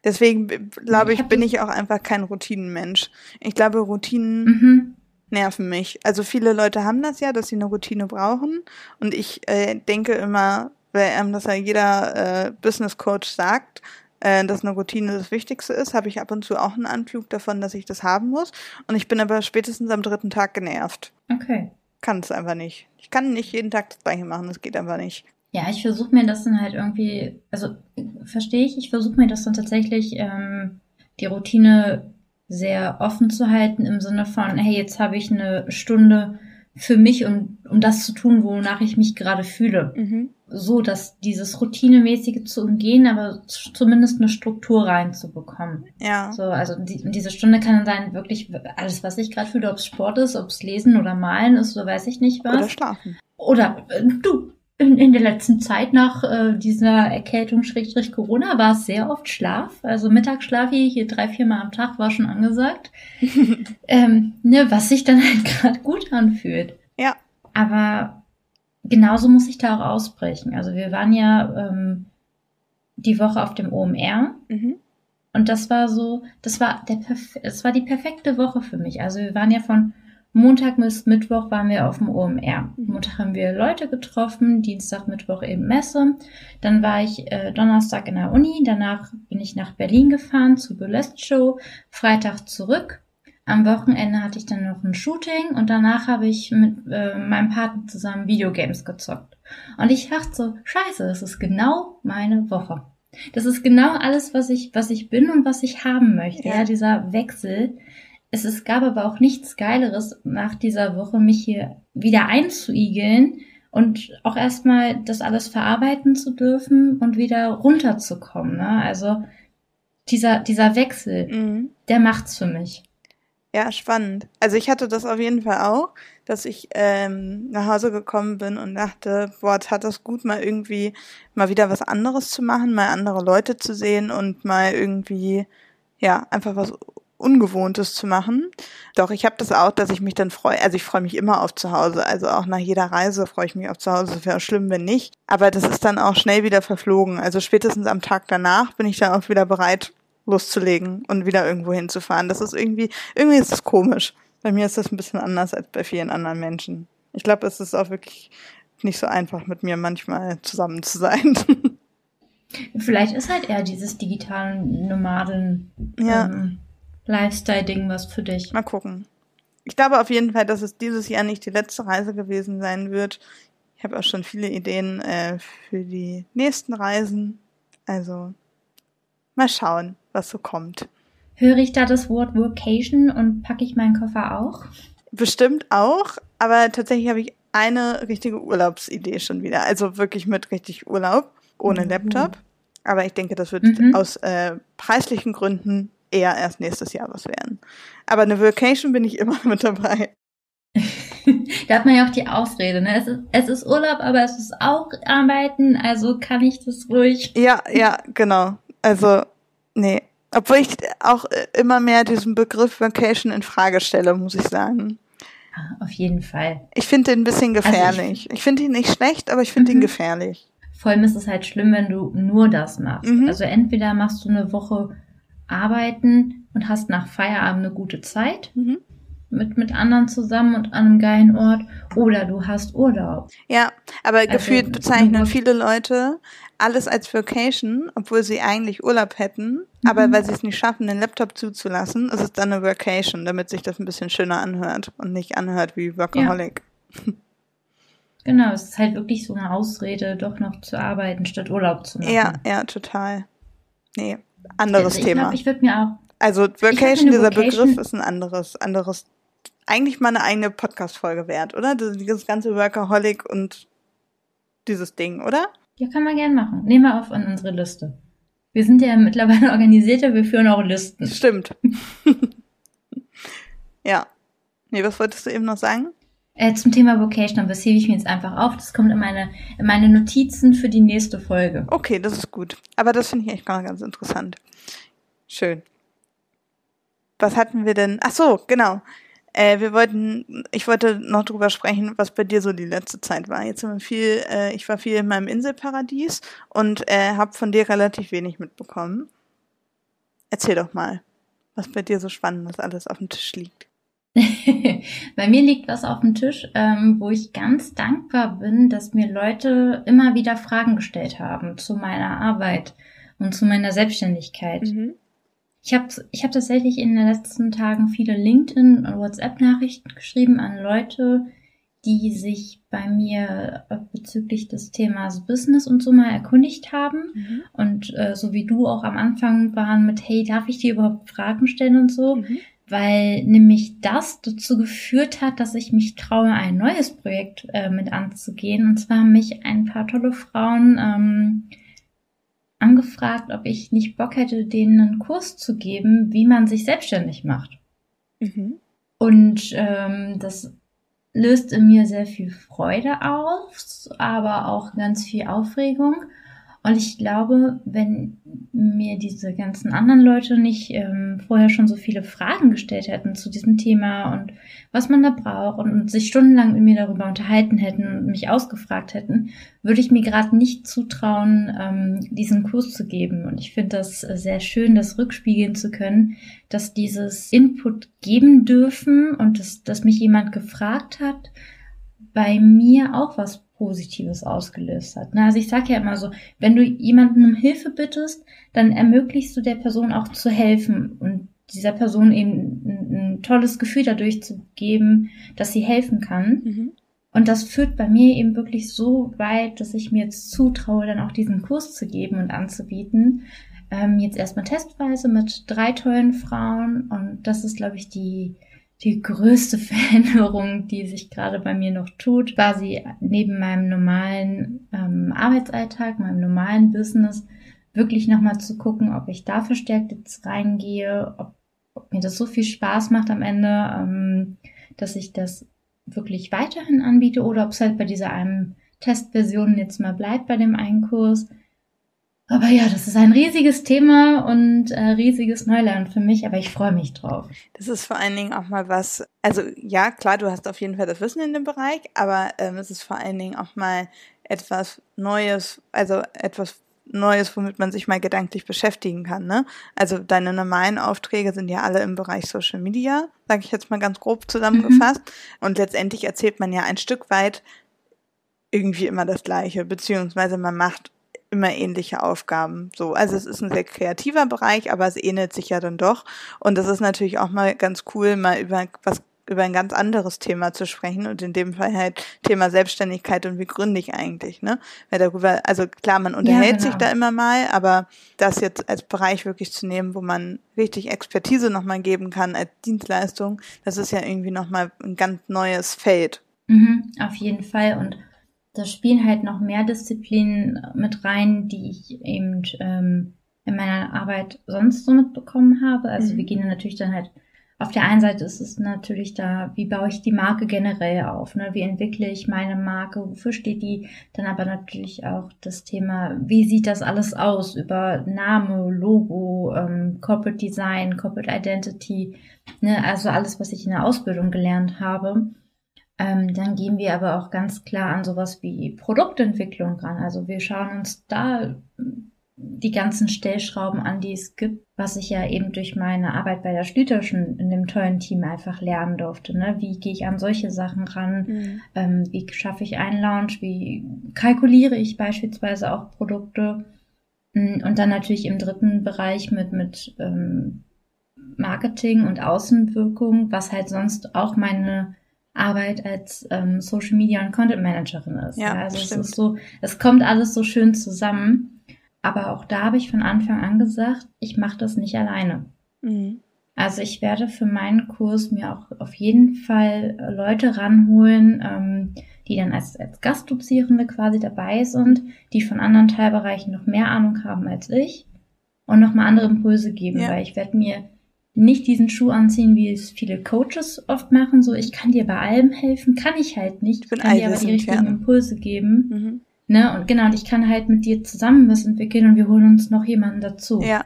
Deswegen glaube Ich ich, bin ich auch einfach kein Routinenmensch. Ich glaube, Routinen Mhm. nerven mich. Also viele Leute haben das ja, dass sie eine Routine brauchen. Und ich äh, denke immer, weil einem das ja jeder äh, Business Coach sagt, äh, dass eine Routine das Wichtigste ist, habe ich ab und zu auch einen Anflug davon, dass ich das haben muss. Und ich bin aber spätestens am dritten Tag genervt. Okay. Kann es einfach nicht. Ich kann nicht jeden Tag das gleiche machen, das geht einfach nicht. Ja, ich versuche mir das dann halt irgendwie, also verstehe ich, ich versuche mir das dann tatsächlich ähm, die Routine sehr offen zu halten im Sinne von, hey, jetzt habe ich eine Stunde für mich, um, um das zu tun, wonach ich mich gerade fühle. Mhm. So, dass dieses Routinemäßige zu umgehen, aber zumindest eine Struktur reinzubekommen. Ja. So, also die, diese Stunde kann dann sein, wirklich alles, was ich gerade fühle, ob es Sport ist, ob es Lesen oder Malen ist, oder weiß ich nicht was. Oder schlafen. Oder äh, du, in, in der letzten Zeit nach äh, dieser Erkältung Schrägstrich Corona war es sehr oft Schlaf. Also Mittagsschlaf hier, hier drei, viermal am Tag war schon angesagt. [laughs] ähm, ne, was sich dann halt [laughs] gerade gut anfühlt. Ja. Aber genauso muss ich da auch ausbrechen. Also wir waren ja ähm, die Woche auf dem OMR Mhm. und das war so, das war der perf das war die perfekte Woche für mich. Also wir waren ja von Montag bis Mittwoch waren wir auf dem OMR. Mhm. Montag haben wir Leute getroffen, Dienstag, Mittwoch eben Messe. Dann war ich äh, Donnerstag in der Uni, danach bin ich nach Berlin gefahren zur Burlesque Show, Freitag zurück. Am Wochenende hatte ich dann noch ein Shooting und danach habe ich mit äh, meinem Partner zusammen Videogames gezockt. Und ich dachte so, scheiße, das ist genau meine Woche. Das ist genau alles, was ich, was ich bin und was ich haben möchte. Ja. Ja, dieser Wechsel. Es, es gab aber auch nichts Geileres nach dieser Woche, mich hier wieder einzuigeln und auch erstmal das alles verarbeiten zu dürfen und wieder runterzukommen. Ne? Also dieser, dieser Wechsel, Mhm. der macht's für mich. Ja, spannend. Also ich hatte das auf jeden Fall auch, dass ich ähm, nach Hause gekommen bin und dachte, boah, hat das gut, mal irgendwie mal wieder was anderes zu machen, mal andere Leute zu sehen und mal irgendwie, ja, einfach was Ungewohntes zu machen. Doch ich habe das auch, dass ich mich dann freue. Also ich freue mich immer auf zu Hause. Also auch nach jeder Reise freue ich mich auf zu Hause. Es wäre schlimm, wenn nicht. Aber das ist dann auch schnell wieder verflogen. Also spätestens am Tag danach bin ich dann auch wieder bereit, loszulegen und wieder irgendwo hinzufahren. Das ist irgendwie, irgendwie ist das komisch. Bei mir ist das ein bisschen anders als bei vielen anderen Menschen. Ich glaube, es ist auch wirklich nicht so einfach, mit mir manchmal zusammen zu sein. [laughs] Vielleicht ist halt eher dieses digitalen Nomaden Ja. ähm, Lifestyle-Ding was für dich. Mal gucken. Ich glaube auf jeden Fall, dass es dieses Jahr nicht die letzte Reise gewesen sein wird. Ich habe auch schon viele Ideen äh, für die nächsten Reisen. Also mal schauen, was so kommt. Höre ich da das Wort Workation und packe ich meinen Koffer auch? Bestimmt auch, aber tatsächlich habe ich eine richtige Urlaubsidee schon wieder. Also wirklich mit richtig Urlaub, ohne Mhm. Laptop. Aber ich denke, das wird Mhm. aus äh, preislichen Gründen eher erst nächstes Jahr was werden. Aber eine Vacation bin ich immer [laughs] mit dabei. [laughs] da hat man ja auch die Ausrede, ne? Es ist, es ist Urlaub, aber es ist auch Arbeiten, also kann ich das ruhig. Ja, ja, genau. Also, nee. Obwohl ich auch äh, immer mehr diesen Begriff Vacation in Frage stelle, muss ich sagen. Auf jeden Fall. Ich finde den ein bisschen Also ich- gefährlich. ich finde ihn nicht schlecht, aber ich finde ihn Mhm. gefährlich. Vor allem ist es halt schlimm, wenn du nur das machst. Mhm. Also entweder machst du eine Woche arbeiten und hast nach Feierabend eine gute Zeit Mhm. mit, mit anderen zusammen und an einem geilen Ort, oder du hast Urlaub. Ja, aber Also, gefühlt bezeichnen viele Leute alles als Vacation, obwohl sie eigentlich Urlaub hätten, aber Mhm. weil sie es nicht schaffen, den Laptop zuzulassen, ist es dann eine Vacation, damit sich das ein bisschen schöner anhört und nicht anhört wie Workaholic. Genau, es ist halt wirklich so eine Ausrede, doch noch zu arbeiten, statt Urlaub zu machen. Ja, ja, total. Nee, anderes also ich Thema. Glaub, ich würde mir auch Also eine dieser Begriff ist ein anderes, anderes, eigentlich mal eine eigene Podcast-Folge wert, oder? Das, dieses ganze Workaholic und dieses Ding, oder? Ja, kann man gern machen. Nehmen wir auf an unsere Liste. Wir sind ja mittlerweile [laughs] organisierter, wir führen auch Listen. Stimmt. [laughs] ja. Nee, was wolltest du eben noch sagen? Äh, zum Thema Vocation, das hebe ich mir jetzt einfach auf. Das kommt in meine, in meine Notizen für die nächste Folge. Okay, das ist gut. Aber das finde ich echt ganz, ganz interessant. Schön. Was hatten wir denn? Ach so, genau. Äh, wir wollten, ich wollte noch drüber sprechen, was bei dir so die letzte Zeit war. Jetzt haben wir viel, äh, ich war viel in meinem Inselparadies und äh, habe von dir relativ wenig mitbekommen. Erzähl doch mal, was bei dir so Spannendes alles auf dem Tisch liegt. Bei mir liegt was auf dem Tisch, ähm, wo ich ganz dankbar bin, dass mir Leute immer wieder Fragen gestellt haben zu meiner Arbeit und zu meiner Selbstständigkeit. Mhm. Ich habe ich hab tatsächlich in den letzten Tagen viele LinkedIn- und WhatsApp-Nachrichten geschrieben an Leute, die sich bei mir bezüglich des Themas Business und so mal erkundigt haben. Mhm. Und äh, so wie du auch am Anfang waren mit, hey, darf ich dir überhaupt Fragen stellen und so? Mhm weil nämlich das dazu geführt hat, dass ich mich traue, ein neues Projekt äh, mit anzugehen. Und zwar haben mich ein paar tolle Frauen ähm, angefragt, ob ich nicht Bock hätte, denen einen Kurs zu geben, wie man sich selbstständig macht. Mhm. Und ähm, das löst in mir sehr viel Freude aus, aber auch ganz viel Aufregung. Und ich glaube, wenn mir diese ganzen anderen Leute nicht ähm, vorher schon so viele Fragen gestellt hätten zu diesem Thema und was man da braucht und, und sich stundenlang mit mir darüber unterhalten hätten und mich ausgefragt hätten, würde ich mir gerade nicht zutrauen, ähm, diesen Kurs zu geben. Und ich finde das sehr schön, das rückspiegeln zu können, dass dieses Input geben dürfen und dass, dass mich jemand gefragt hat, bei mir auch was Positives ausgelöst hat. Also ich sage ja immer so, wenn du jemanden um Hilfe bittest, dann ermöglichst du der Person auch zu helfen und dieser Person eben ein, ein tolles Gefühl dadurch zu geben, dass sie helfen kann. Mhm. Und das führt bei mir eben wirklich so weit, dass ich mir jetzt zutraue, dann auch diesen Kurs zu geben und anzubieten. Ähm, jetzt erstmal testweise mit drei tollen Frauen und das ist, glaube ich, die die größte [laughs] Veränderung, die sich gerade bei mir noch tut, quasi neben meinem normalen ähm, Arbeitsalltag, meinem normalen Business, wirklich nochmal zu gucken, ob ich da verstärkt jetzt reingehe, ob, ob mir das so viel Spaß macht am Ende, ähm, dass ich das wirklich weiterhin anbiete oder ob es halt bei dieser einen Testversion jetzt mal bleibt bei dem einen Kurs aber ja, das ist ein riesiges Thema und äh, riesiges Neuland für mich, aber ich freue mich drauf. Das ist vor allen Dingen auch mal was, also ja, klar, du hast auf jeden Fall das Wissen in dem Bereich, aber ähm, es ist vor allen Dingen auch mal etwas Neues, also etwas Neues, womit man sich mal gedanklich beschäftigen kann. Ne? Also deine normalen Aufträge sind ja alle im Bereich Social Media, sage ich jetzt mal ganz grob zusammengefasst. Mhm. Und letztendlich erzählt man ja ein Stück weit irgendwie immer das Gleiche, beziehungsweise man macht immer ähnliche Aufgaben. So, also es ist ein sehr kreativer Bereich, aber es ähnelt sich ja dann doch. Und es ist natürlich auch mal ganz cool, mal über was über ein ganz anderes Thema zu sprechen und in dem Fall halt Thema Selbstständigkeit und wie gründe ich eigentlich, ne? Weil darüber, also klar, man unterhält ja, genau. sich da immer mal, aber das jetzt als Bereich wirklich zu nehmen, wo man richtig Expertise nochmal geben kann als Dienstleistung, das ist ja irgendwie nochmal ein ganz neues Feld. Mhm, auf jeden Fall und da spielen halt noch mehr Disziplinen mit rein, die ich eben ähm, in meiner Arbeit sonst so mitbekommen habe. Also mhm. wir gehen natürlich dann halt, auf der einen Seite ist es natürlich da, wie baue ich die Marke generell auf, ne? wie entwickle ich meine Marke, wofür steht die, dann aber natürlich auch das Thema, wie sieht das alles aus über Name, Logo, ähm, Corporate Design, Corporate Identity, ne? also alles, was ich in der Ausbildung gelernt habe. Ähm, dann gehen wir aber auch ganz klar an sowas wie Produktentwicklung ran. Also wir schauen uns da die ganzen Stellschrauben an, die es gibt, was ich ja eben durch meine Arbeit bei der Schlüterschen in dem tollen Team einfach lernen durfte. Ne? Wie gehe ich an solche Sachen ran? Mhm. Ähm, wie schaffe ich einen Launch? Wie kalkuliere ich beispielsweise auch Produkte? Mm, und dann natürlich im dritten Bereich mit, mit ähm, Marketing und Außenwirkung, was halt sonst auch meine Arbeit als ähm, Social Media und Content Managerin ist. Ja, also stimmt. es ist so, es kommt alles so schön zusammen. Aber auch da habe ich von Anfang an gesagt, ich mache das nicht alleine. Mhm. Also ich werde für meinen Kurs mir auch auf jeden Fall Leute ranholen, ähm, die dann als, als Gastdozierende quasi dabei sind, die von anderen Teilbereichen noch mehr Ahnung haben als ich und nochmal andere Impulse geben, Ja. weil ich werde mir nicht diesen Schuh anziehen, wie es viele Coaches oft machen, so ich kann dir bei allem helfen, kann ich halt nicht. Ich kann dir aber die richtigen. Impulse geben. Mhm. Ne? Und genau, und ich kann halt mit dir zusammen was entwickeln und wir holen uns noch jemanden dazu. Ja,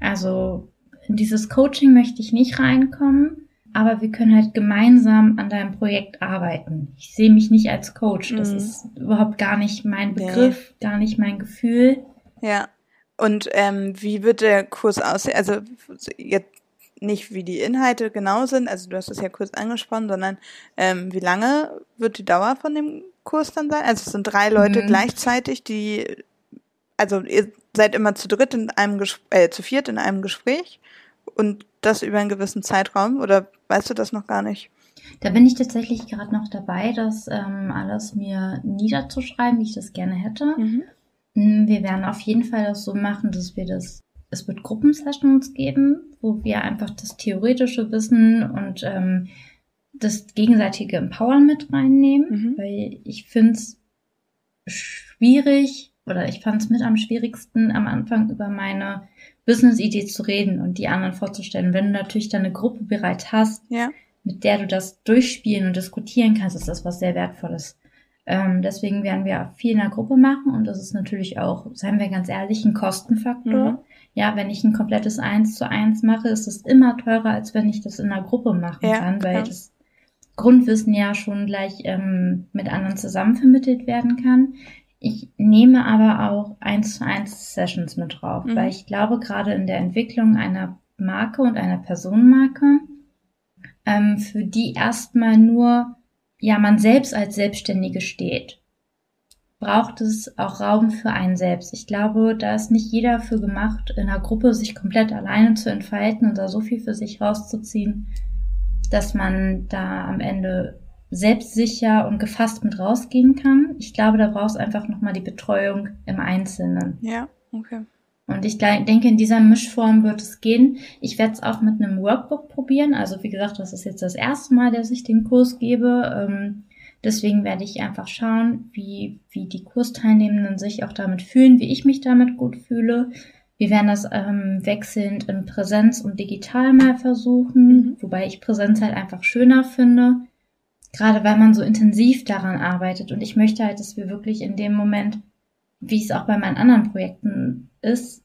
Also in dieses Coaching möchte ich nicht reinkommen, aber wir können halt gemeinsam an deinem Projekt arbeiten. Ich sehe mich nicht als Coach. Das Mhm. ist überhaupt gar nicht mein Begriff, gar nicht mein Gefühl. ja. Und ähm, wie wird der Kurs aussehen? Also jetzt nicht, wie die Inhalte genau sind, also du hast es ja kurz angesprochen, sondern ähm, wie lange wird die Dauer von dem Kurs dann sein? Also es sind drei Leute Mhm. gleichzeitig, die, also ihr seid immer zu dritt in einem Gespräch, äh, zu viert in einem Gespräch und das über einen gewissen Zeitraum oder weißt du das noch gar nicht? Da bin ich tatsächlich gerade noch dabei, das ähm, alles mir niederzuschreiben, wie ich das gerne hätte. Mhm. Mm, Wir werden auf jeden Fall das so machen, dass wir das, es wird Gruppensessions geben, wo wir einfach das theoretische Wissen und ähm, das gegenseitige Empowern mit reinnehmen, Mhm. weil ich finde es schwierig oder ich fand es mit am schwierigsten am Anfang über meine Business-Idee zu reden und die anderen vorzustellen. Wenn du natürlich deine Gruppe bereits hast, Ja. mit der du das durchspielen und diskutieren kannst, ist das was sehr Wertvolles. Ähm, deswegen werden wir viel in der Gruppe machen und das ist natürlich auch, seien wir ganz ehrlich, ein Kostenfaktor. Mhm. Ja, wenn ich ein komplettes Eins zu eins mache, ist es immer teurer, als wenn ich das in einer Gruppe machen Ja, kann, weil klar. das Grundwissen ja schon gleich ähm, mit anderen zusammen vermittelt werden kann. Ich nehme aber auch eins zu eins Sessions mit drauf, Mhm. weil ich glaube, gerade in der Entwicklung einer Marke und einer Personenmarke, ähm, für die erstmal nur ja man selbst als Selbstständige steht, braucht es auch Raum für einen selbst. Ich glaube, da ist nicht jeder für gemacht, in einer Gruppe sich komplett alleine zu entfalten und da so viel für sich rauszuziehen, dass man da am Ende selbstsicher und gefasst mit rausgehen kann. Ich glaube, da brauchst einfach nochmal die Betreuung im Einzelnen. Ja, okay. Und ich denke, in dieser Mischform wird es gehen. Ich werde es auch mit einem Workbook probieren. Also wie gesagt, das ist jetzt das erste Mal, dass ich den Kurs gebe. Ähm, deswegen werde ich einfach schauen, wie, wie die Kursteilnehmenden sich auch damit fühlen, wie ich mich damit gut fühle. Wir werden das ähm, wechselnd in Präsenz und digital mal versuchen, Mhm. wobei ich Präsenz halt einfach schöner finde. Gerade weil man so intensiv daran arbeitet. Und ich möchte halt, dass wir wirklich in dem Moment wie es auch bei meinen anderen Projekten ist,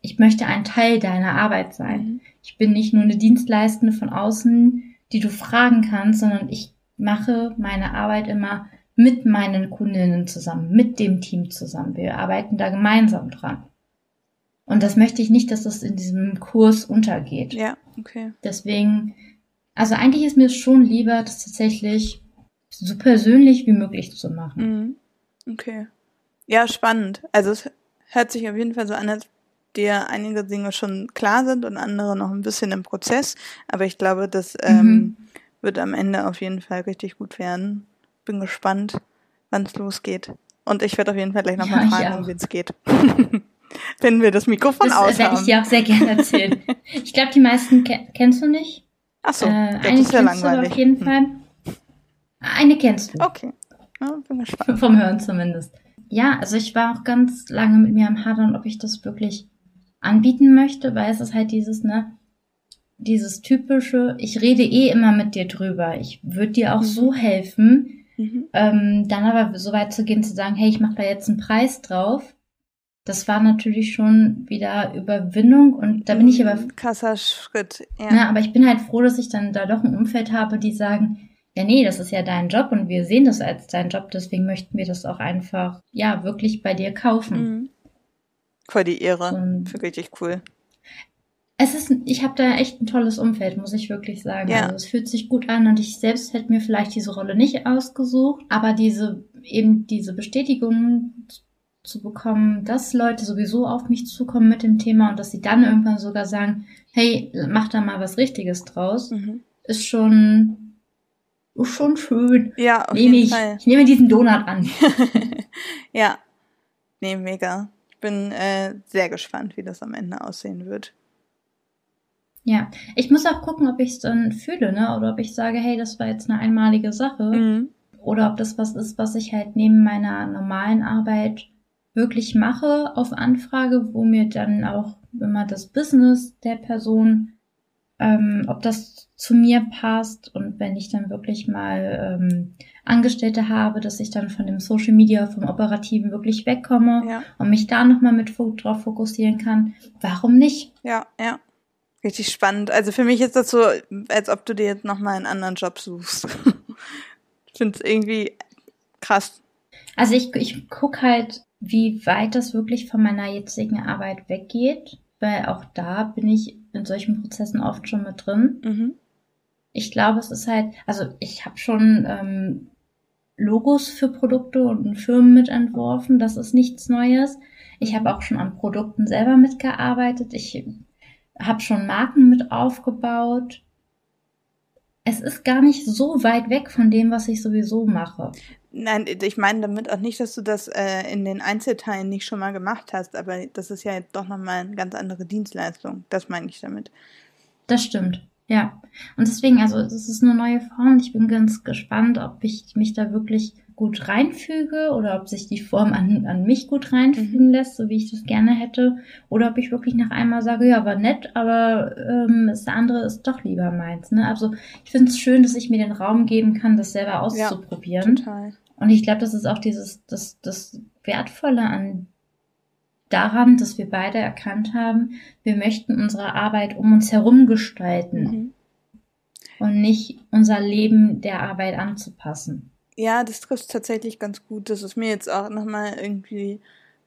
ich möchte ein Teil deiner Arbeit sein. Mhm. Ich bin nicht nur eine Dienstleistende von außen, die du fragen kannst, sondern ich mache meine Arbeit immer mit meinen Kundinnen zusammen, mit dem Team zusammen. Wir arbeiten da gemeinsam dran. Und das möchte ich nicht, dass das in diesem Kurs untergeht. Ja, okay. Deswegen, also eigentlich ist mir es schon lieber, das tatsächlich so persönlich wie möglich zu machen. Mhm. Okay. Ja, spannend. Also es hört sich auf jeden Fall so an, als dir einige Dinge schon klar sind und andere noch ein bisschen im Prozess. Aber ich glaube, das ähm, Mhm. Wird am Ende auf jeden Fall richtig gut werden. Bin gespannt, wann es losgeht. Und ich werde auf jeden Fall gleich nochmal Ja, fragen, auch. wie es geht. [laughs] Wenn wir das Mikrofon Das aus äh, werde ich dir auch sehr gerne erzählen. [laughs] ich glaube, die meisten ke kennst du nicht. Ach so, äh, eine das ist ja langweilig. auf jeden Hm. Fall. Eine kennst du. Okay. Ja, bin gespannt. [laughs] Vom Hören zumindest. Ja, also ich war auch ganz lange mit mir am Hadern, ob ich das wirklich anbieten möchte, weil es ist halt dieses, ne, dieses typische, ich rede eh immer mit dir drüber. Ich würde dir auch Mhm. so helfen. Mhm. Ähm, dann aber so weit zu gehen, zu sagen, hey, ich mache da jetzt einen Preis drauf. Das war natürlich schon wieder Überwindung und da bin ich aber Ein Krasser Schritt. Ja. ja, aber ich bin halt froh, dass ich dann da doch ein Umfeld habe, die sagen, ja, nee, das ist ja dein Job und wir sehen das als dein Job, deswegen möchten wir das auch einfach, ja, wirklich bei dir kaufen. Mhm. Voll die Ehre. Und Für richtig cool. Es ist, ich habe da echt ein tolles Umfeld, muss ich wirklich sagen. Ja. Also es fühlt sich gut an und ich selbst hätte mir vielleicht diese Rolle nicht ausgesucht, aber diese, eben diese Bestätigung zu bekommen, dass Leute sowieso auf mich zukommen mit dem Thema und dass sie dann irgendwann sogar sagen, hey, mach da mal was Richtiges draus, Mhm. ist schon, ist schon schön. Ja, auf Nehme jeden ich, Fall. ich nehme diesen Donut an. [laughs] ja. Nee, mega. Ich bin äh, sehr gespannt, wie das am Ende aussehen wird. Ja, ich muss auch gucken, ob ich es dann fühle, ne? Oder ob ich sage, hey, das war jetzt eine einmalige Sache. Mhm. oder ob das was ist, was ich halt neben meiner normalen Arbeit wirklich mache auf Anfrage, wo mir dann auch immer das Business der Person, ähm, ob das zu mir passt und wenn ich dann wirklich mal ähm, Angestellte habe, dass ich dann von dem Social Media, vom Operativen wirklich wegkomme Ja. und mich da nochmal mit drauf fokussieren kann. Warum nicht? Ja, ja. Richtig spannend. Also für mich ist das so, als ob du dir jetzt nochmal einen anderen Job suchst. [laughs] ich finde es irgendwie krass. Also ich, ich guck halt, wie weit das wirklich von meiner jetzigen Arbeit weggeht, weil auch da bin ich in solchen Prozessen oft schon mit drin. Mhm. Ich glaube, es ist halt, also ich habe schon ähm, Logos für Produkte und Firmen mitentworfen, das ist nichts Neues. Ich habe auch schon an Produkten selber mitgearbeitet. Ich habe schon Marken mit aufgebaut. Es ist gar nicht so weit weg von dem, was ich sowieso mache. Nein, ich meine damit auch nicht, dass du das äh, in den Einzelteilen nicht schon mal gemacht hast, aber das ist ja jetzt doch nochmal eine ganz andere Dienstleistung. Das meine ich damit. Das stimmt, ja. Und deswegen, also es ist eine neue Form ich bin ganz gespannt, ob ich mich da wirklich gut reinfüge oder ob sich die Form an, an mich gut reinfügen lässt, so wie ich das gerne hätte. Oder ob ich wirklich nach einmal sage, ja, war nett, aber ähm, das andere ist doch lieber meins. Ne? Also ich finde es schön, dass ich mir den Raum geben kann, das selber auszuprobieren. Total. Und ich glaube, das ist auch dieses, das, das Wertvolle an daran, dass wir beide erkannt haben, wir möchten unsere Arbeit um uns herum gestalten Mhm. und nicht unser Leben der Arbeit anzupassen. Ja, das trifft tatsächlich ganz gut. Das ist mir jetzt auch nochmal irgendwie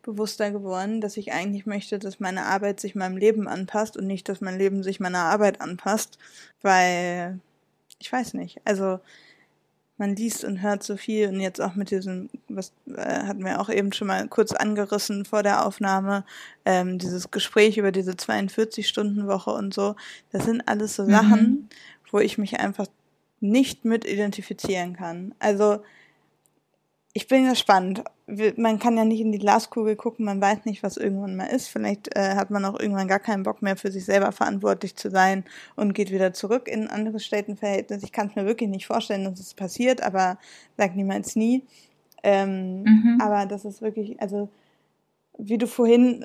bewusster geworden, dass ich eigentlich möchte, dass meine Arbeit sich meinem Leben anpasst und nicht, dass mein Leben sich meiner Arbeit anpasst, weil ich weiß nicht. Also man liest und hört so viel und jetzt auch mit diesem, was äh, hatten wir auch eben schon mal kurz angerissen vor der Aufnahme, ähm, dieses Gespräch über diese 42-Stunden-Woche und so. Das sind alles so Mhm. Sachen, wo ich mich einfach nicht mit identifizieren kann. Also ich bin gespannt. Man kann ja nicht in die Glaskugel gucken, man weiß nicht, was irgendwann mal ist. Vielleicht äh, hat man auch irgendwann gar keinen Bock mehr für sich selber verantwortlich zu sein und geht wieder zurück in ein anderes Stellenverhältnis. Ich kann es mir wirklich nicht vorstellen, dass es passiert, aber sag niemals nie. Ähm, Mhm. Aber das ist wirklich, also wie du vorhin,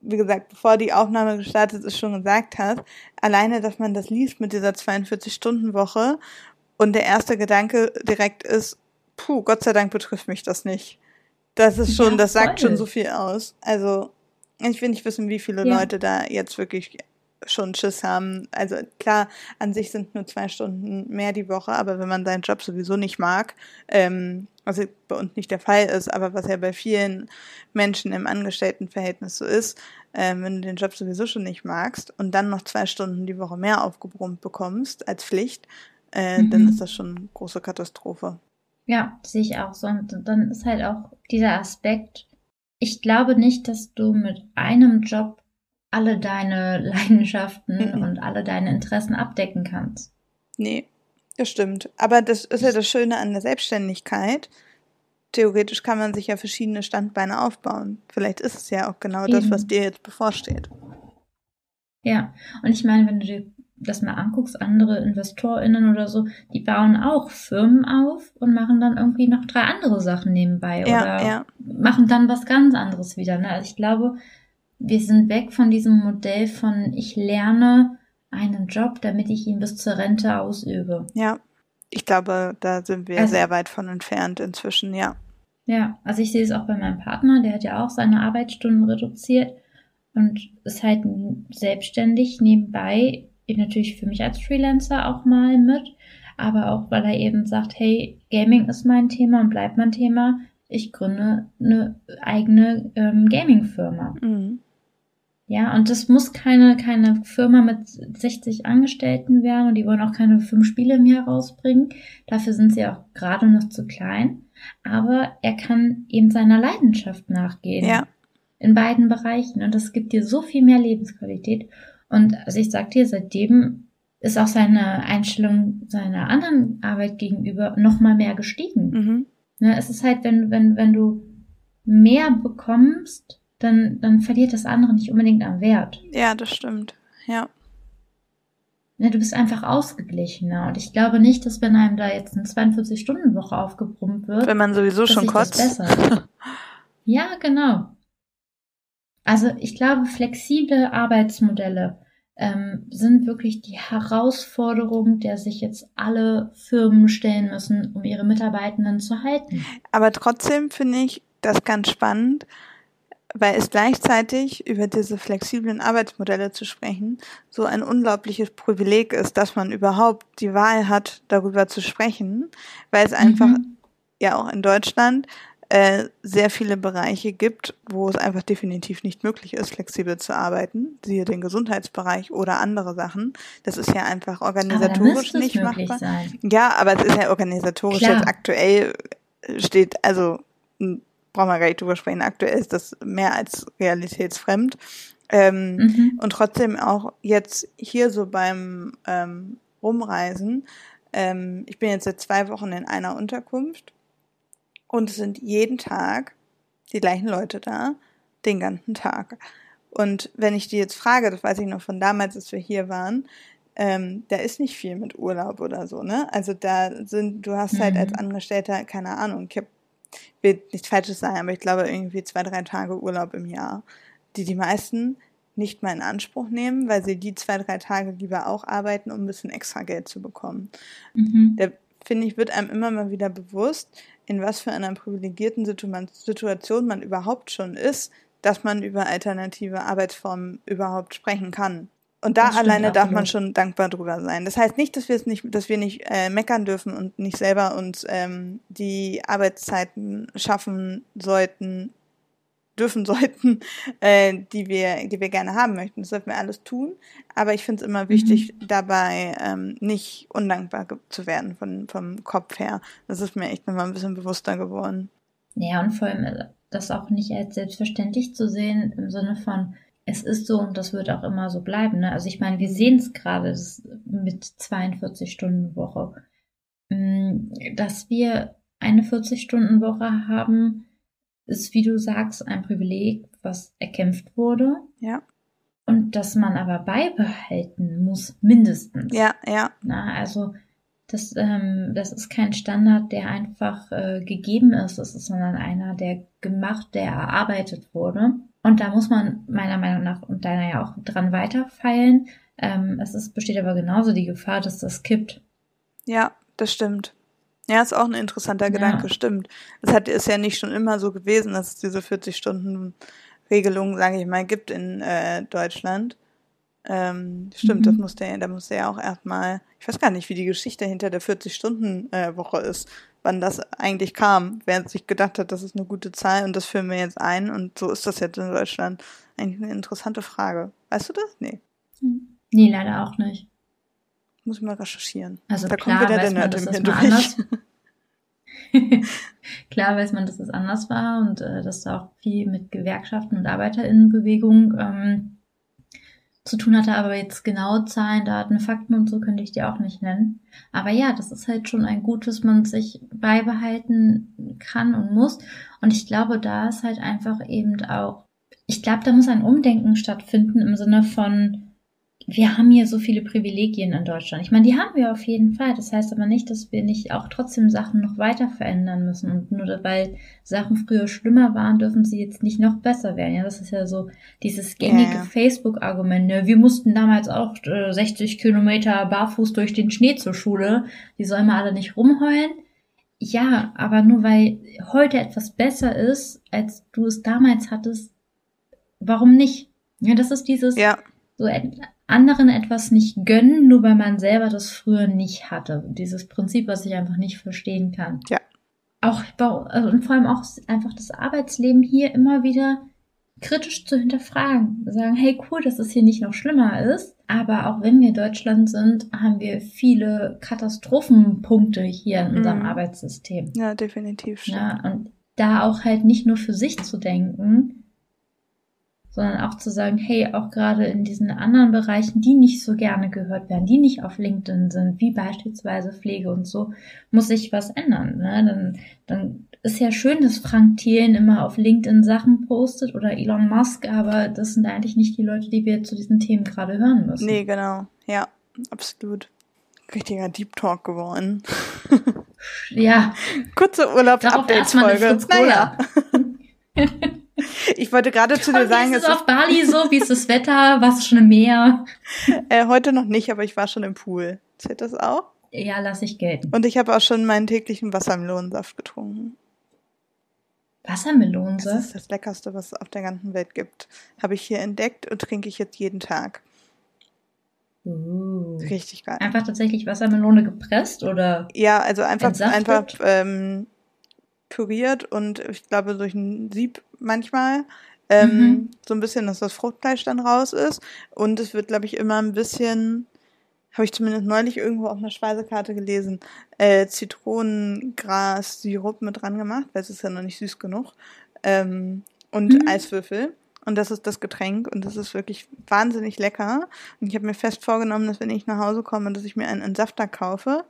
wie gesagt, bevor die Aufnahme gestartet ist, schon gesagt hast, alleine, dass man das liest mit dieser 42-Stunden-Woche und der erste Gedanke direkt ist, puh, Gott sei Dank betrifft mich das nicht. Das ist schon, Ja, das sagt schon so viel aus. Also, ich will nicht wissen, wie viele Ja. Leute da jetzt wirklich schon Schiss haben. Also klar, an sich sind nur zwei Stunden mehr die Woche, aber wenn man seinen Job sowieso nicht mag, ähm, was bei uns nicht der Fall ist, aber was ja bei vielen Menschen im Angestelltenverhältnis so ist, ähm, wenn du den Job sowieso schon nicht magst und dann noch zwei Stunden die Woche mehr aufgebrummt bekommst als Pflicht, äh, dann Mhm. ist das schon eine große Katastrophe. Ja, sehe ich auch so. Und dann ist halt auch dieser Aspekt, ich glaube nicht, dass du mit einem Job alle deine [laughs] Leidenschaften Mhm. und alle deine Interessen abdecken kannst. Nee, das stimmt. Aber das ist ja das Schöne an der Selbstständigkeit. Theoretisch kann man sich ja verschiedene Standbeine aufbauen. Vielleicht ist es ja auch genau das, Eben. was dir jetzt bevorsteht. Ja, und ich meine, wenn du dir das mal anguckst, andere InvestorInnen oder so, die bauen auch Firmen auf und machen dann irgendwie noch drei andere Sachen nebenbei Ja, oder ja. machen dann was ganz anderes wieder. Ne? Also ich glaube, wir sind weg von diesem Modell von ich lerne einen Job, damit ich ihn bis zur Rente ausübe. Ja. Ich glaube, da sind wir Also- sehr weit von entfernt inzwischen, ja. Ja, also ich sehe es auch bei meinem Partner, der hat ja auch seine Arbeitsstunden reduziert und ist halt selbstständig nebenbei, eben natürlich für mich als Freelancer auch mal mit, aber auch weil er eben sagt, hey, Gaming ist mein Thema und bleibt mein Thema. Ich gründe eine eigene ähm, Gaming-Firma. Mhm. Ja, und das muss keine, keine Firma mit 60 Angestellten werden und die wollen auch keine fünf Spiele im Jahr rausbringen. Dafür sind sie auch gerade noch zu klein. Aber er kann eben seiner Leidenschaft nachgehen. Ja. In beiden Bereichen. Und das gibt dir so viel mehr Lebensqualität. Und also ich sag dir, seitdem ist auch seine Einstellung seiner anderen Arbeit gegenüber noch mal mehr gestiegen. Mhm. Ne, es ist halt, wenn, wenn, wenn du mehr bekommst, dann, dann verliert das andere nicht unbedingt am Wert. Ja, das stimmt. Ja. ne, du bist einfach ausgeglichener. Und ich glaube nicht, dass wenn einem da jetzt eine 42-Stunden-Woche aufgebrummt wird. Wenn man sowieso schon kotzt. [laughs] ja, genau. Also ich glaube, flexible Arbeitsmodelle ähm, sind wirklich die Herausforderung, der sich jetzt alle Firmen stellen müssen, um ihre Mitarbeitenden zu halten. Aber trotzdem finde ich das ganz spannend, weil es gleichzeitig über diese flexiblen Arbeitsmodelle zu sprechen so ein unglaubliches Privileg ist, dass man überhaupt die Wahl hat, darüber zu sprechen, weil es einfach mhm. ja auch in Deutschland äh, sehr viele Bereiche gibt, wo es einfach definitiv nicht möglich ist, flexibel zu arbeiten, siehe den Gesundheitsbereich oder andere Sachen. Das ist ja einfach organisatorisch nicht machbar. Sein. Ja, aber es ist ja organisatorisch Klar. jetzt aktuell steht, also brauchen wir gar nicht drüber sprechen, aktuell ist das mehr als realitätsfremd. Ähm, mhm. Und trotzdem auch jetzt hier so beim ähm, Rumreisen, ähm, ich bin jetzt seit zwei Wochen in einer Unterkunft und es sind jeden Tag die gleichen Leute da, den ganzen Tag. Und wenn ich die jetzt frage, das weiß ich noch von damals, als wir hier waren, ähm, da ist nicht viel mit Urlaub oder so, ne? Also da sind, du hast halt mhm. als Angestellter, keine Ahnung, ich hab, will nichts Falsches sagen, aber ich glaube irgendwie zwei, drei Tage Urlaub im Jahr, die die meisten nicht mal in Anspruch nehmen, weil sie die zwei, drei Tage lieber auch arbeiten, um ein bisschen extra Geld zu bekommen. Mhm. Da finde ich, wird einem immer mal wieder bewusst, in was für einer privilegierten Situation man überhaupt schon ist, dass man über alternative Arbeitsformen überhaupt sprechen kann. Und da alleine darf man schon dankbar drüber sein. Das heißt nicht, dass wir es nicht, dass wir nicht äh, meckern dürfen und nicht selber uns ähm, die Arbeitszeiten schaffen sollten, dürfen [laughs] sollten, äh, die wir, die wir gerne haben möchten. Das sollten wir alles tun. Aber ich finde es immer wichtig, mhm. dabei ähm, nicht undankbar zu werden von, vom Kopf her. Das ist mir echt nochmal ein bisschen bewusster geworden. Ja, und vor allem äh, das auch nicht als selbstverständlich zu sehen, im Sinne von, es ist so und das wird auch immer so bleiben. Ne? Also ich meine, wir sehen es gerade mit 42 Stunden Woche, mm, dass wir eine 40 Stunden Woche haben, ist, wie du sagst, ein Privileg, was erkämpft wurde. Ja. Und das man aber beibehalten muss, mindestens. Ja, ja. Na, also das, ähm, das ist kein Standard, der einfach äh, gegeben ist, das ist sondern einer, der gemacht, der erarbeitet wurde. Und da muss man meiner Meinung nach und deiner ja auch dran weiterfeilen. Ähm, es ist, besteht aber genauso die Gefahr, dass das kippt. Ja, das stimmt. Ja, ist auch ein interessanter ja. Gedanke, stimmt. Es hat ist ja nicht schon immer so gewesen, dass es diese 40 Stunden Regelung, sage ich mal, gibt in äh, Deutschland. Ähm, stimmt, mhm. das musste ja, da musste ja auch erstmal, ich weiß gar nicht, wie die Geschichte hinter der 40-Stunden-Woche äh, ist, wann das eigentlich kam, wer sich gedacht hat, das ist eine gute Zahl und das führen wir jetzt ein und so ist das jetzt in Deutschland. Eigentlich eine interessante Frage. Weißt du das? Nee. Nee, leider auch nicht. Muss ich mal recherchieren. Also da klar kommt wieder der Nerd im durch. [laughs] klar weiß man, dass es anders war und äh, dass da auch viel mit Gewerkschaften und ArbeiterInnenbewegung ähm, zu tun hatte, aber jetzt genaue Zahlen, Daten, Fakten und so könnte ich dir auch nicht nennen. Aber ja, das ist halt schon ein Gut, das man sich beibehalten kann und muss. Und ich glaube, da ist halt einfach eben auch, ich glaube, da muss ein Umdenken stattfinden im Sinne von, wir haben hier so viele Privilegien in Deutschland. Ich meine, die haben wir auf jeden Fall. Das heißt aber nicht, dass wir nicht auch trotzdem Sachen noch weiter verändern müssen. Und nur weil Sachen früher schlimmer waren, dürfen sie jetzt nicht noch besser werden. Ja, das ist ja so dieses gängige yeah. Facebook-Argument. Ne? Wir mussten damals auch äh, 60 Kilometer barfuß durch den Schnee zur Schule. Die sollen mal alle nicht rumheulen. Ja, aber nur weil heute etwas besser ist, als du es damals hattest, warum nicht? Ja, das ist dieses ja. so anderen etwas nicht gönnen, nur weil man selber das früher nicht hatte. Dieses Prinzip, was ich einfach nicht verstehen kann. Ja. Auch, also, und vor allem auch einfach das Arbeitsleben hier immer wieder kritisch zu hinterfragen. Sagen, hey cool, dass es hier nicht noch schlimmer ist. Aber auch wenn wir Deutschland sind, haben wir viele Katastrophenpunkte hier in unserem mhm. Arbeitssystem. Ja, definitiv. Ja, und da auch halt nicht nur für sich zu denken, sondern auch zu sagen, hey, auch gerade in diesen anderen Bereichen, die nicht so gerne gehört werden, die nicht auf LinkedIn sind, wie beispielsweise Pflege und so, muss sich was ändern. Ne? Dann, dann ist ja schön, dass Frank Thielen immer auf LinkedIn Sachen postet oder Elon Musk, aber das sind eigentlich nicht die Leute, die wir zu diesen Themen gerade hören müssen. Nee, genau. Ja, absolut. Richtiger Deep Talk geworden. Ja, [laughs] Kurze Urlaubs-Updates-Folge. Cola. [laughs] Ich wollte gerade zu dir Und wie sagen, ist es es auf Bali so? Wie ist das Wetter? Warst du schon im Meer? [laughs] äh, heute noch nicht, aber ich war schon im Pool. Zählt das auch? Ja, lass ich gelten. Und ich habe auch schon meinen täglichen Wassermelonensaft getrunken. Das Wassermelonensaft? ist das Leckerste, was es auf der ganzen Welt gibt. Habe ich hier entdeckt und trinke ich jetzt jeden Tag. Uh. Richtig geil. Einfach tatsächlich Wassermelone gepresst oder? Ja, also einfach, Entsaftet? einfach ähm, püriert und ich glaube durch ein Sieb manchmal. Ähm, Mhm. So ein bisschen, dass das Fruchtfleisch dann raus ist. Und es wird, glaube ich, immer ein bisschen, habe ich zumindest neulich irgendwo auf einer Speisekarte gelesen, äh, Zitronengras-Sirup mit dran gemacht, weil es ist ja noch nicht süß genug. Ähm, und Mhm. Eiswürfel. Und das ist das Getränk und das ist wirklich wahnsinnig lecker. Und ich habe mir fest vorgenommen, dass wenn ich nach Hause komme, dass ich mir einen Entsafter kaufe.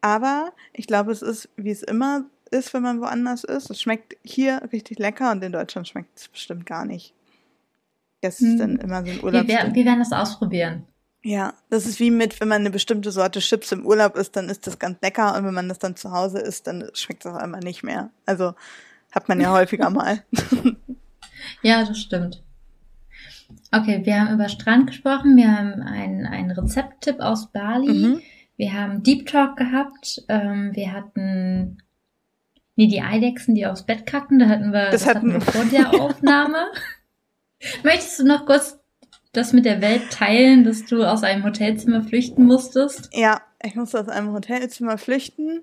Aber ich glaube, es ist, wie es immer ist, wenn man woanders ist. Es schmeckt hier richtig lecker und in Deutschland schmeckt es bestimmt gar nicht. Das ist Hm. dann immer so ein Wir, Urlaub. wer- wir werden das ausprobieren. Ja, das ist wie mit, wenn man eine bestimmte Sorte Chips im Urlaub isst, dann ist das ganz lecker und wenn man das dann zu Hause isst, dann schmeckt es auch einmal nicht mehr. Also hat man ja häufiger mal. [laughs] Ja, das stimmt. Okay, wir haben über Strand gesprochen, wir haben einen, einen Rezepttipp aus Bali, Mhm. wir haben Deep Talk gehabt, ähm, wir hatten nee, die Eidechsen, die aufs Bett kacken, da hatten wir, Das das, hatten wir vor der [laughs] Aufnahme. Möchtest du noch kurz das mit der Welt teilen, dass du aus einem Hotelzimmer flüchten musstest? Ja, ich musste aus einem Hotelzimmer flüchten,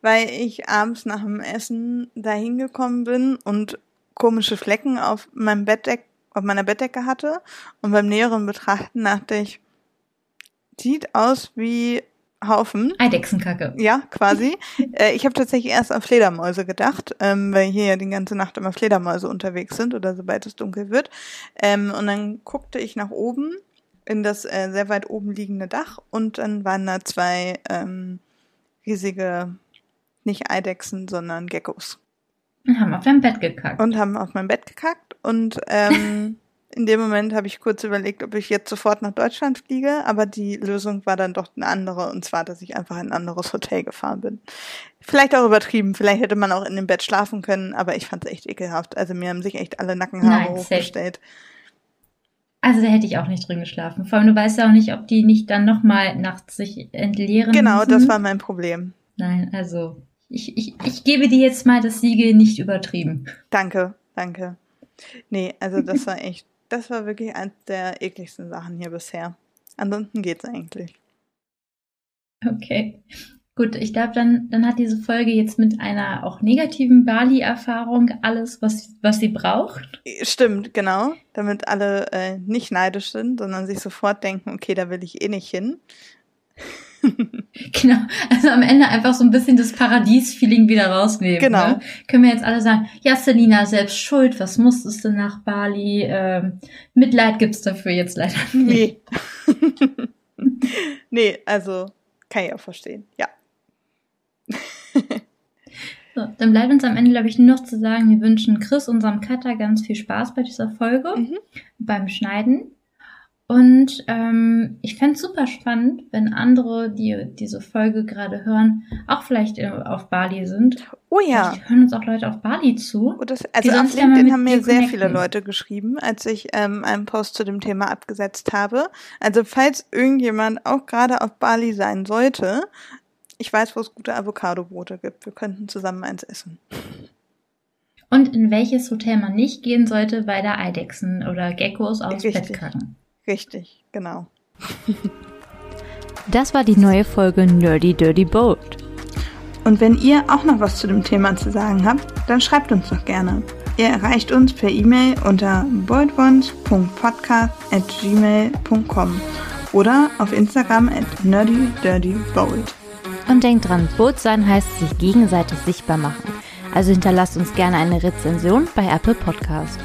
weil ich abends nach dem Essen dahin gekommen bin und komische Flecken auf meinem Bettdeck, auf meiner Bettdecke hatte. Und beim näheren Betrachten dachte ich, sieht aus wie Haufen. Eidechsenkacke. Ja, quasi. [laughs] äh, ich habe tatsächlich erst an Fledermäuse gedacht, ähm, weil hier ja die ganze Nacht immer Fledermäuse unterwegs sind oder sobald es dunkel wird. Ähm, und dann guckte ich nach oben in das äh, sehr weit oben liegende Dach und dann waren da zwei ähm, riesige, nicht Eidechsen, sondern Geckos Und haben auf dein Bett gekackt. und haben auf mein Bett gekackt und ähm, [laughs] in dem Moment habe ich kurz überlegt, ob ich jetzt sofort nach Deutschland fliege, aber die Lösung war dann doch eine andere und zwar, dass ich einfach in ein anderes Hotel gefahren bin. Vielleicht auch übertrieben, vielleicht hätte man auch in dem Bett schlafen können, aber ich fand es echt ekelhaft. Also mir haben sich echt alle Nackenhaare Nein, hochgestellt. Also da hätte ich auch nicht drin geschlafen. Vor allem, du weißt ja auch nicht, ob die nicht dann nochmal nachts sich entleeren Genau, müssen. das war mein Problem. Nein, also ich, ich, ich gebe dir jetzt mal das Siegel nicht übertrieben. Danke, danke. Nee, also das war echt, das war wirklich eins der ekligsten Sachen hier bisher. Ansonsten geht's eigentlich. Okay. Gut, ich glaube, dann, dann hat diese Folge jetzt mit einer auch negativen Bali-Erfahrung alles, was, was sie braucht. Stimmt, genau. Damit alle äh, nicht neidisch sind, sondern sich sofort denken, okay, da will ich eh nicht hin. [laughs] Genau. Also am Ende einfach so ein bisschen das Paradies-Feeling wieder rausnehmen. Genau. Ne? Können wir jetzt alle sagen, ja, Selina, selbst schuld, was musstest du nach Bali? Ähm, Mitleid gibt's dafür jetzt leider nicht. Nee. [laughs] nee, also kann ich auch verstehen. Ja. [laughs] So, dann bleibt uns am Ende, glaube ich, nur noch zu sagen, wir wünschen Chris, unserem Cutter, ganz viel Spaß bei dieser Folge, Mhm. beim Schneiden. Und ähm, ich fände super spannend, wenn andere, die diese Folge gerade hören, auch vielleicht äh, auf Bali sind. Oh ja. Vielleicht hören uns auch Leute auf Bali zu. Oh, das, also auf ja LinkedIn haben mir sehr connecten. viele Leute geschrieben, als ich ähm, einen Post zu dem Thema abgesetzt habe. Also falls irgendjemand auch gerade auf Bali sein sollte, ich weiß, wo es gute Avocado-Brote gibt. Wir könnten zusammen eins essen. Und in welches Hotel man nicht gehen sollte, weil da Eidechsen oder Geckos aufs Richtig. Bett kacken. Richtig, genau. [laughs] Das war die neue Folge Nerdy Dirty Boat. Und wenn ihr auch noch was zu dem Thema zu sagen habt, dann schreibt uns doch gerne. Ihr erreicht uns per E-Mail unter boldones.podcast@gmail.com oder auf Instagram at nerdydirtybold. Und denkt dran, Boot sein heißt sich gegenseitig sichtbar machen. Also hinterlasst uns gerne eine Rezension bei Apple Podcast.